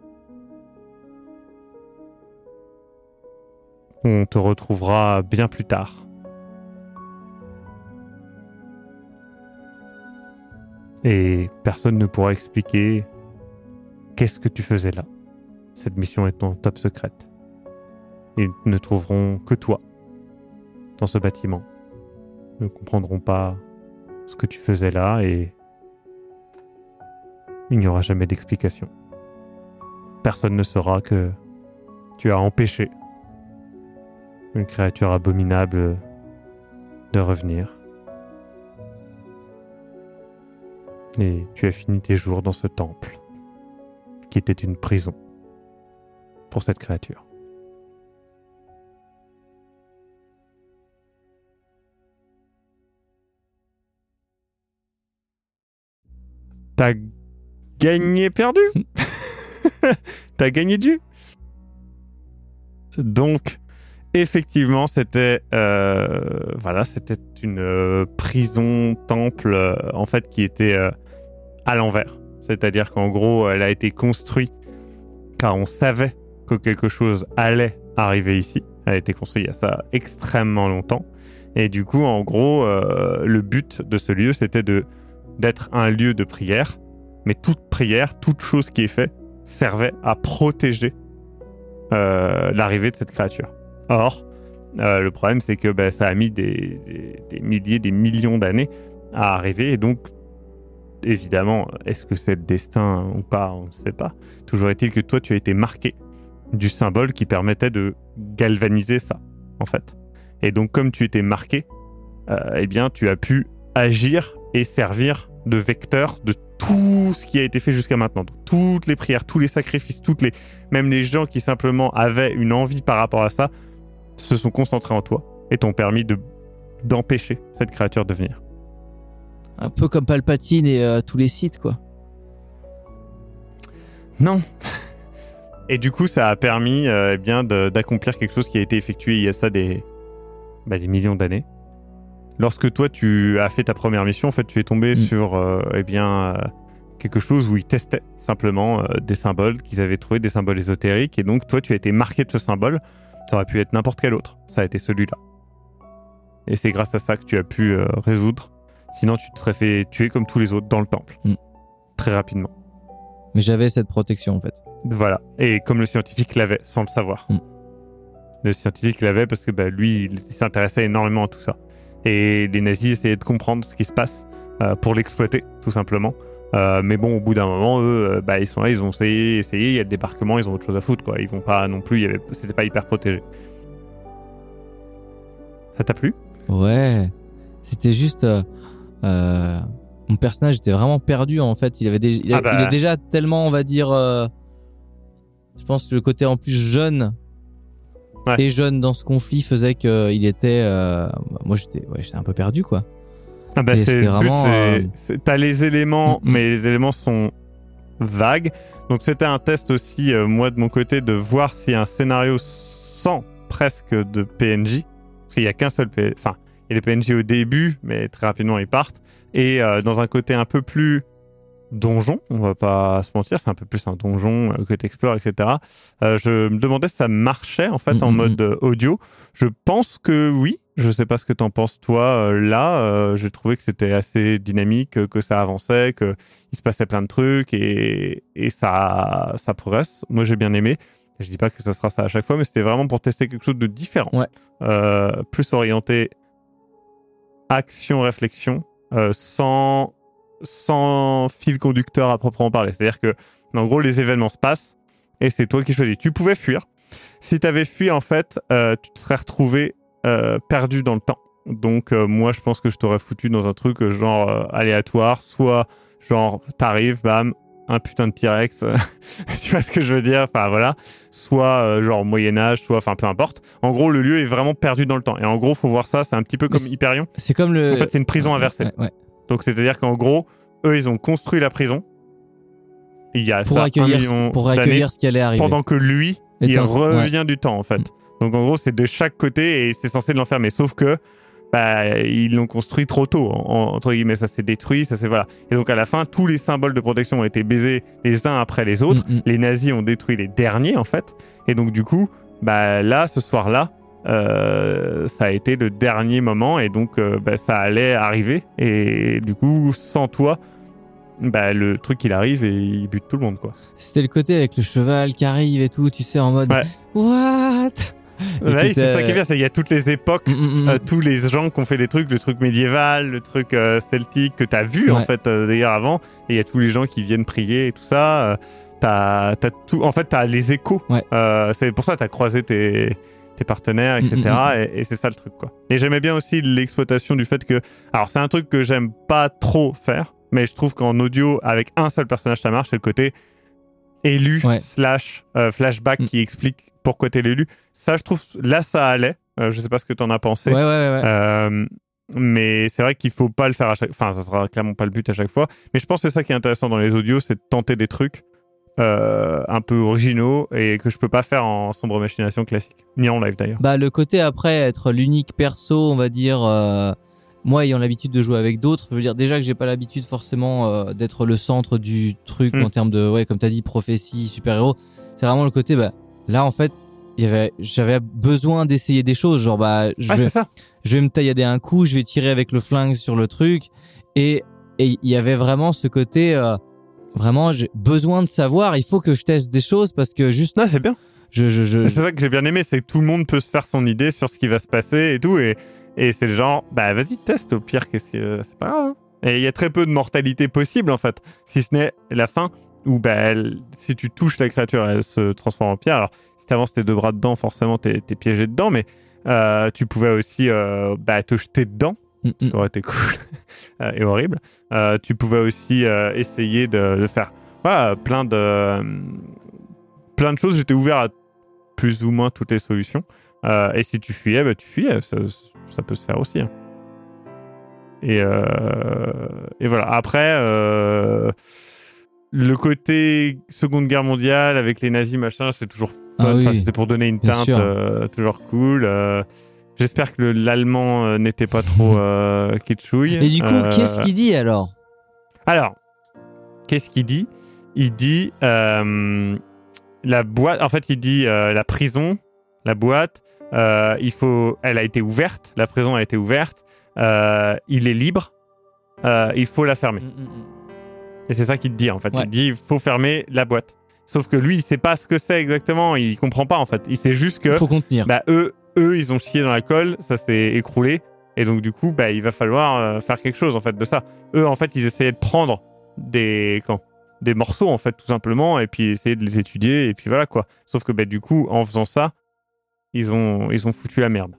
On te retrouvera bien plus tard. Et personne ne pourra expliquer qu'est-ce que tu faisais là. Cette mission est en top secrète. Ils ne trouveront que toi dans ce bâtiment. Ils ne comprendront pas ce que tu faisais là et il n'y aura jamais d'explication. Personne ne saura que tu as empêché une créature abominable de revenir. Et tu as fini tes jours dans ce temple, qui était une prison pour cette créature. T'as gagné perdu? T'as gagné du? Donc, effectivement, c'était euh, voilà, c'était une euh, prison temple euh, en fait qui était euh, à l'envers. C'est-à-dire qu'en gros, elle a été construite car on savait que quelque chose allait arriver ici. Elle a été construite il y a ça extrêmement longtemps. Et du coup, en gros, euh, le but de ce lieu, c'était de d'être un lieu de prière. Mais toute prière, toute chose qui est faite, servait à protéger euh, l'arrivée de cette créature. Or, euh, le problème, c'est que bah, ça a mis des, des- des milliers, des millions d'années à arriver. Et donc, évidemment, est-ce que c'est le destin ou pas On ne sait pas. Toujours est-il que toi, tu as été marqué du symbole qui permettait de galvaniser ça, en fait. Et donc, comme tu étais marqué, euh, eh bien, tu as pu agir et servir de vecteur de tout ce qui a été fait jusqu'à maintenant. Toutes les prières, tous les sacrifices, même les gens qui simplement avaient une envie par rapport à ça, se sont concentrés en toi et t'ont permis de d'empêcher cette créature de venir. Un peu comme Palpatine et euh, tous les sites, quoi. Non. Et du coup, ça a permis euh, eh bien d'accomplir quelque chose qui a été effectué il y a ça des, bah, des millions d'années. Lorsque toi tu as fait ta première mission, en fait, tu es tombé Mm. sur euh, eh bien euh, quelque chose où ils testaient simplement des symboles qu'ils avaient trouvé, des symboles ésotériques, et donc toi tu as été marqué de ce symbole. Ça aurait pu être n'importe quel autre. Ça a été celui-là. Et c'est grâce à ça que tu as pu résoudre. Sinon, tu te serais fait tuer comme tous les autres dans le temple. Mm. Très rapidement. Mais j'avais cette protection, en fait. Voilà. Et comme le scientifique l'avait, sans le savoir. Mm. Le scientifique l'avait parce que bah, lui, il s'intéressait énormément à tout ça. Et les nazis essayaient de comprendre ce qui se passe euh, pour l'exploiter, tout simplement. Euh, mais bon, au bout d'un moment, eux, euh, bah, ils sont là, ils ont essayé, essayé, il y a le débarquement, ils ont autre chose à foutre, quoi. Ils vont pas non plus, avait, c'était pas hyper protégé. Ça t'a plu? Ouais. C'était juste. euh, euh, mon personnage était vraiment perdu en fait. Il avait il, a- Ah bah. il est déjà tellement, on va dire, euh, je pense que le côté en plus jeune Ouais. et jeune dans ce conflit faisait qu'il était, euh, bah, moi j'étais, ouais, j'étais un peu perdu quoi. Ah bah c'est vraiment, t'as les éléments, Mm, mm. mais les éléments sont vagues. Donc c'était un test aussi, moi de mon côté, de voir si un scénario sans presque de PNJ, parce qu'il y a qu'un seul PNJ, enfin il y a des PNJ au début, mais très rapidement ils partent, et euh, dans un côté un peu plus donjon, on va pas se mentir, c'est un peu plus un donjon euh, que t'explores, etc. Euh, je me demandais si ça marchait en fait en mode audio. Je pense que oui. Je sais pas ce que t'en penses toi. là, j'ai trouvé que c'était assez dynamique, que ça avançait, que il se passait plein de trucs et, et ça, ça progresse. Moi, j'ai bien aimé. Je dis pas que ça sera ça à chaque fois, mais c'était vraiment pour tester quelque chose de différent, Ouais. Plus orienté action réflexion, euh, sans sans fil conducteur à proprement parler. C'est-à-dire que, en gros, les événements se passent et c'est toi qui choisis. Tu pouvais fuir. Si tu avais fui, en fait, euh, tu te serais retrouvé euh, perdu dans le temps. Donc, euh, moi, je pense que je t'aurais foutu dans un truc euh, genre euh, aléatoire, soit genre, t'arrives, bam, un putain de T-Rex, tu vois ce que je veux dire? Enfin, voilà. Soit euh, genre Moyen-Âge, soit, enfin, peu importe. En gros, le lieu est vraiment perdu dans le temps. Et en gros, faut voir ça, c'est un petit peu comme Hyperion. C'est comme le. En fait, c'est une prison inversée. Ouais, ouais. Donc, c'est-à-dire qu'en gros, eux, ils ont construit la prison. Il y a Pour ça, accueillir, million pour accueillir ce qui allait arriver. pendant que lui, Et il revient du temps en fait. Mm. Donc en gros, c'est de chaque côté et c'est censé l'enfermer. Sauf que bah, ils l'ont construit trop tôt, en- entre guillemets. Ça s'est détruit, ça s'est voilà. Et donc à la fin, tous les symboles de protection ont été baisés les uns après les autres. Mm, mm. Les nazis ont détruit les derniers en fait. Et donc du coup, bah là, ce soir-là, euh, ça a été le dernier moment et donc euh, bah, ça allait arriver. Et du coup, sans toi, bah, le truc il arrive et il bute tout le monde quoi. C'était le côté avec le cheval qui arrive et tout, tu sais, en mode Ouais. What? Ouais, c'est ça qui est bien, c'est qu'il y a toutes les époques Mm, mm, mm. Euh, tous les gens qui ont fait des trucs, le truc médiéval, le truc euh, celtique que t'as vu en fait euh, d'ailleurs avant, et il y a tous les gens qui viennent prier et tout ça. t'as, t'as tout, en fait t'as les échos. Ouais. C'est pour ça que t'as croisé tes, tes partenaires, etc. Mm, Et, et c'est ça le truc quoi. Et j'aimais bien aussi l'exploitation du fait que, alors c'est un truc que j'aime pas trop faire, mais je trouve qu'en audio avec un seul personnage ça marche, c'est le côté élu Ouais. slash euh, flashback Mm. qui explique pourquoi t'es l'élu. Ça je trouve là ça allait. Euh, je sais pas ce que t'en as pensé. Ouais, ouais, ouais. ouais. Euh, mais c'est vrai qu'il faut pas le faire à chaque Enfin, ça sera clairement pas le but à chaque fois. Mais je pense que c'est ça qui est intéressant dans les audios, c'est de tenter des trucs euh, un peu originaux et que je peux pas faire en sombre machination classique. Ni en live d'ailleurs. Bah, le côté après être l'unique perso, on va dire, euh, moi ayant l'habitude de jouer avec d'autres, je veux dire déjà que j'ai pas l'habitude forcément d'être le centre du truc Mm. en termes de, ouais, comme t'as dit, prophétie, super-héros. C'est vraiment le côté, bah, là en fait, j'avais besoin d'essayer des choses, genre, bah, je, Ah, vais, ça. je vais me taillader un coup, je vais tirer avec le flingue sur le truc. Et il y avait vraiment ce côté, euh, vraiment, j'ai besoin de savoir, il faut que je teste des choses parce que juste, Non, c'est bien. je, je, je, C'est ça que j'ai bien aimé, c'est que tout le monde peut se faire son idée sur ce qui va se passer et tout. Et, et c'est le genre, bah vas-y, teste. Au pire, qu'est-ce que c'est pas grave. hein. Et il y a très peu de mortalité possible en fait, si ce n'est la fin où bah, elle- si tu touches la créature, elle se transforme en pierre. Alors, si t'avances tes deux bras dedans, forcément, t'es es piégé dedans, mais euh, tu pouvais aussi euh, bah, te jeter dedans, Mm, ce mm. qui aurait été cool euh, et horrible. Euh, tu pouvais aussi essayer de, de faire voilà, plein de plein de choses. J'étais ouvert à plus ou moins toutes les solutions. Et si tu fuyais, bah, tu fuyais. Ça, ça peut se faire aussi. hein. Et, et voilà. Après, le côté Seconde Guerre mondiale avec les nazis, machin, c'est toujours fun. Ah oui, Enfin, C'était pour donner une teinte euh, toujours cool. Euh, J'espère que le- l'allemand euh, n'était pas trop euh, kitschouille. Et du coup, Euh, qu'est-ce qu'il dit alors? Alors, qu'est-ce qu'il dit? Il dit euh, la boîte. En fait, il dit euh, la prison, la boîte. euh, il faut. Elle a été ouverte. La prison a été ouverte. euh, il est libre. euh, il faut la fermer. Et c'est ça qu'il te dit en fait. Ouais. Il dit il faut fermer la boîte. Sauf que lui, il sait pas ce que c'est exactement. Il comprend pas en fait. Il sait juste que Il faut contenir. bah, eux, eux, ils ont chié dans la colle, ça s'est écroulé. Et donc, du coup, bah, il va falloir euh, faire quelque chose, en fait, de ça. Eux, en fait, ils essayaient de prendre des, quand, des morceaux, en fait, tout simplement, et puis essayer de les étudier, et puis voilà, quoi. Sauf que, bah, du coup, en faisant ça, ils ont, ils ont foutu la merde.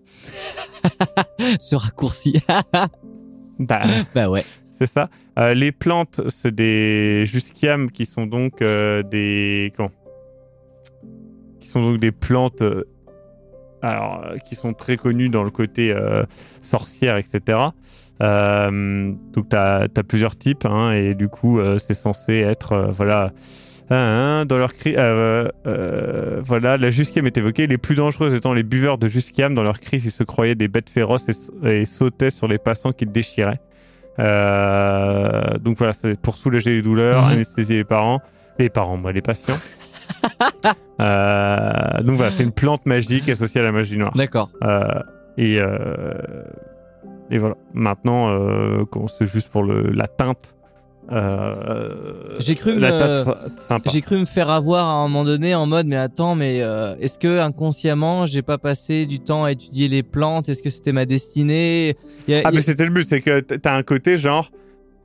Ce raccourci. Bah, bah ouais. C'est ça. Euh, les plantes, c'est des jusquiam qui sont donc euh, des. Comment? Qui sont donc des plantes. euh, alors, qui sont très connues dans le côté sorcière, etc. Donc, tu as, plusieurs types, hein, et du coup, c'est censé être. voilà. hein, hein, dans leur cri, voilà, la jusquiam est évoquée. Les plus dangereuses étant les buveurs de jusquiam. Dans leur crise, ils se croyaient des bêtes féroces et, et sautaient sur les passants qu'ils déchiraient. Euh, donc voilà, c'est pour soulager les douleurs, Mhm. anesthésier les parents, les parents, moi, les patients. Euh, donc voilà, c'est une plante magique associée à la magie noire. D'accord. Euh, et, et voilà. Maintenant, c'est juste pour le, la teinte. Euh, J'ai cru me-. J'ai cru me faire avoir à un moment donné en mode mais attends mais euh, est-ce que inconsciemment j'ai pas passé du temps à étudier les plantes? Est-ce que c'était ma destinée? Il y a- Ah, mais c'était le but, c'est que t'as un côté genre.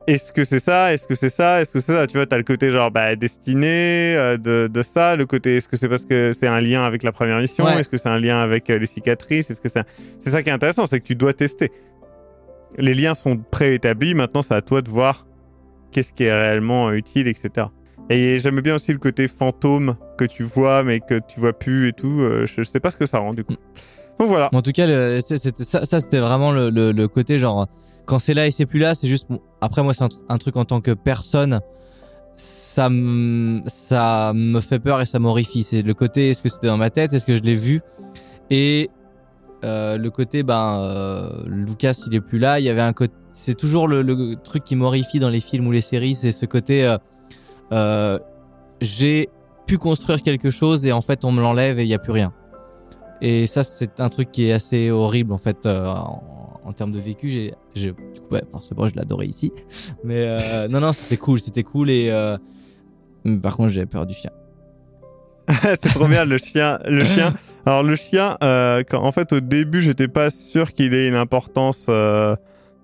Est-ce que c'est ça? Est-ce que c'est ça? Est-ce que c'est ça? Tu vois, t'as le côté genre bah, destiné euh, de, de ça, le côté est-ce que c'est parce que c'est un lien avec la première mission? Ouais. Est-ce que c'est un lien avec les cicatrices? Est-ce que c'est un- c'est ça qui est intéressant, c'est que tu dois tester. Les liens sont préétablis, maintenant c'est à toi de voir qu'est-ce qui est réellement utile, etc. Et j'aime bien aussi le côté fantôme que tu vois mais que tu vois plus et tout. euh, je sais pas ce que ça rend du coup. Donc voilà. En tout cas, ça, c'était vraiment le, côté genre quand c'est là et c'est plus là, c'est juste. Après moi, c'est un, un truc en tant que personne, ça me ça me fait peur et ça m'horrifie. C'est le côté est-ce que c'était dans ma tête, est-ce que je l'ai vu? Et euh, le côté ben euh, Lucas il est plus là. Il y avait un côté, c'est toujours le, le truc qui m'horrifie dans les films ou les séries, c'est ce côté euh, euh, j'ai pu construire quelque chose et en fait on me l'enlève et il y a plus rien. Et ça, c'est un truc qui est assez horrible en fait euh, en, en termes de vécu. J'ai, j'ai- du coup, ouais, forcément, je l'adorais ici. Mais non, non, c'était cool, c'était cool. Et par contre, j'avais peur du chien. c'est trop bien le chien. Le chien. Alors le chien, quand, en fait au début j'étais pas sûr qu'il ait une importance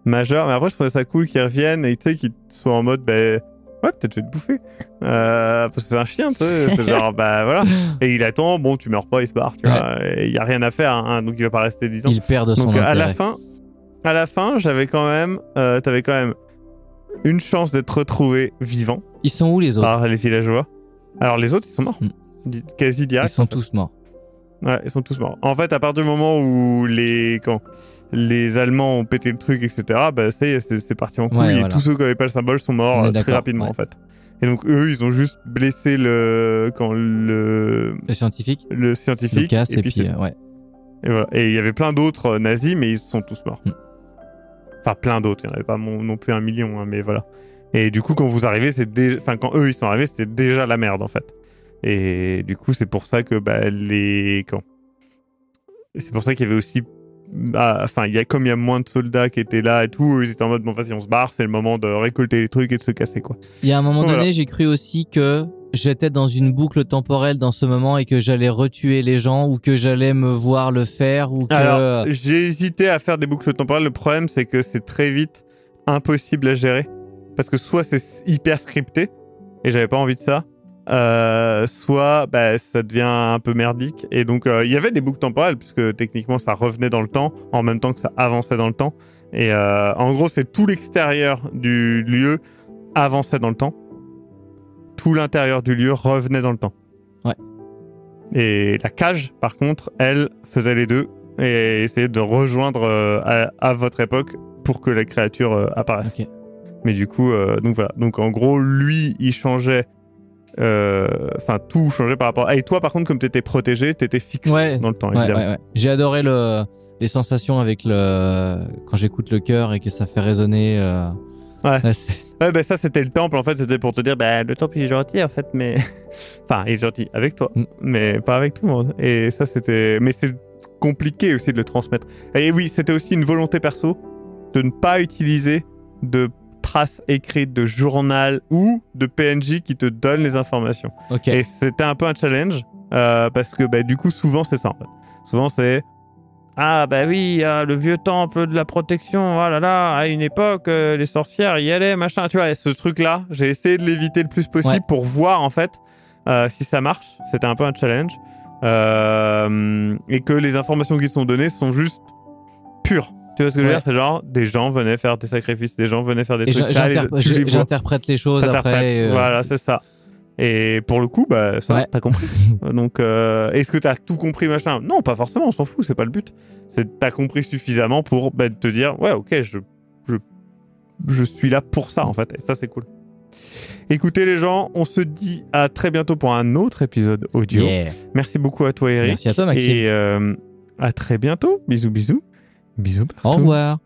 majeure, mais après je trouvais ça cool qu'il revienne et tu sais qu'il soit en mode ben ouais peut-être je vais te bouffer Euh, parce que c'est un chien, tu sais, c'est genre bah voilà. Et il attend, bon tu meurs pas, il se barre, tu Ouais. vois. Et Il y a rien à faire, hein, donc il va pas rester 10 ans. Il perd de son Donc à la fin, à la fin j'avais quand même, euh, t'avais quand même une chance d'être retrouvé vivant Ils sont où les autres par les villageois. Alors les autres ils sont morts, Mm. Di- quasi Ils direct. sont tous morts. Ouais, ils sont tous morts. En fait, à partir du moment où les quand les Allemands ont pété le truc, etc., bah ça y est, c'est parti en couille. Ouais, et voilà. tous ceux qui n'avaient pas le symbole sont morts euh, très rapidement, ouais. en fait. Et donc eux, ils ont juste blessé le quand le Le scientifique, le scientifique. Lucas, et, puis, puis euh, ouais. et voilà. Et il y avait plein d'autres euh, nazis, mais ils sont tous morts. Mm. Enfin, plein d'autres. Il n'y en avait pas non plus un million, hein, mais voilà. Et du coup, quand vous arrivez, c'est déjà... enfin quand eux ils sont arrivés, c'était déjà la merde en fait. Et du coup, c'est pour ça que bah, les quand c'est pour ça qu'il y avait aussi enfin il y a comme il y a moins de soldats qui étaient là et tout, ils étaient en mode bon vas-y on se barre, c'est le moment de récolter les trucs et de se casser quoi. Il y a un moment donné, j'ai cru aussi que j'étais dans une boucle temporelle dans ce moment et que j'allais retuer les gens ou que j'allais me voir le faire ou que Alors, j'ai hésité à faire des boucles temporelles. Le problème, c'est que c'est très vite impossible à gérer. Parce que soit c'est hyper scripté, et j'avais pas envie de ça, euh, soit bah, ça devient un peu merdique. Et donc, euh, il y avait des boucles temporelles, puisque techniquement, ça revenait dans le temps, en même temps que ça avançait dans le temps. Et euh, en gros, c'est tout l'extérieur du lieu avançait dans le temps. Tout l'intérieur du lieu revenait dans le temps. Ouais. Et la cage, par contre, elle faisait les deux et essayait de rejoindre à, à votre époque pour que la créature apparaisse. Mais du coup, donc voilà. Donc en gros, lui, il changeait. Euh, Enfin, tout changeait par rapport. Ah, et toi, par contre, comme t'étais protégé, t'étais fixe Ouais. dans le temps, Ouais, ouais. J'ai adoré le, les sensations avec le quand j'écoute le cœur et que ça fait résonner. euh, Ouais, bah ça, c'était le temple, en fait. C'était pour te dire, bah, le temple, il est gentil, en fait, mais. enfin, il est gentil avec toi, Mm. mais pas avec tout le monde. Et ça, c'était. Mais c'est compliqué aussi de le transmettre. Et oui, c'était aussi une volonté perso de ne pas utiliser de traces écrites de journal ou de PNJ qui te donnent les informations. Et c'était un peu un challenge euh, parce que bah, du coup, souvent, c'est ça. en fait. Souvent, c'est ah bah oui, le vieux temple de la protection. Oh là là, à une époque, euh, les sorcières y allaient, machin. Tu vois, et ce truc-là, j'ai essayé de l'éviter le plus possible Ouais. pour voir en fait euh, si ça marche. C'était un peu un challenge Euh, et que les informations qui sont données sont juste pures. Tu vois ce que je veux Ouais. dire C'est genre, des gens venaient faire des sacrifices, des gens venaient faire des Et trucs. les- les j'interprète les choses après. euh, Voilà, c'est ça. Et pour le coup, bah, ça, Ouais. t'as compris. Donc, euh, est-ce que t'as tout compris, machin? Non, pas forcément, on s'en fout, c'est pas le but. C'est t'as compris suffisamment pour bah, te dire, ouais, ok, je, je, je suis là pour ça, en fait. Et ça, c'est cool. Écoutez, les gens, on se dit à très bientôt pour un autre épisode audio. yeah. Merci beaucoup à toi, Eric. Merci à toi, Maxime. Et euh, à très bientôt. Bisous, bisous. Bisous partout. Au revoir.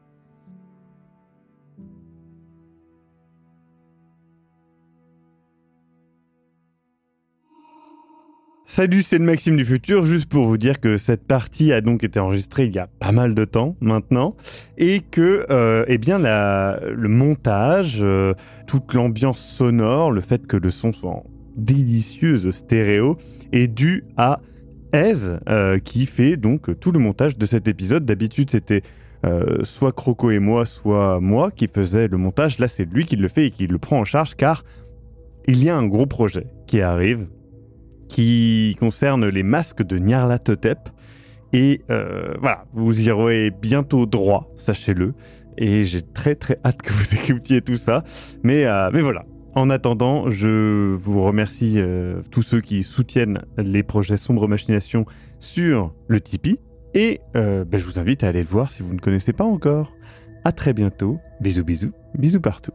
Salut, c'est le Maxime du futur, juste pour vous dire que cette partie a donc été enregistrée il y a pas mal de temps maintenant, et que euh, eh bien la, le montage, euh, toute l'ambiance sonore, le fait que le son soit en délicieuse stéréo, est dû à Ez, euh, qui fait donc tout le montage de cet épisode. D'habitude, c'était euh, soit Croco et moi, soit moi qui faisais le montage. Là, c'est lui qui le fait et qui le prend en charge, car il y a un gros projet qui arrive qui concerne les masques de Nyarlathotep. Et euh, voilà, vous y aurez bientôt droit, sachez-le. Et j'ai très très hâte que vous écoutiez tout ça. Mais, euh, mais voilà. En attendant, je vous remercie euh, tous ceux qui soutiennent les projets Sombre Machination sur le Tipeee. Et euh, ben, je vous invite à aller le voir si vous ne connaissez pas encore. À très bientôt. Bisous bisous. Bisous partout.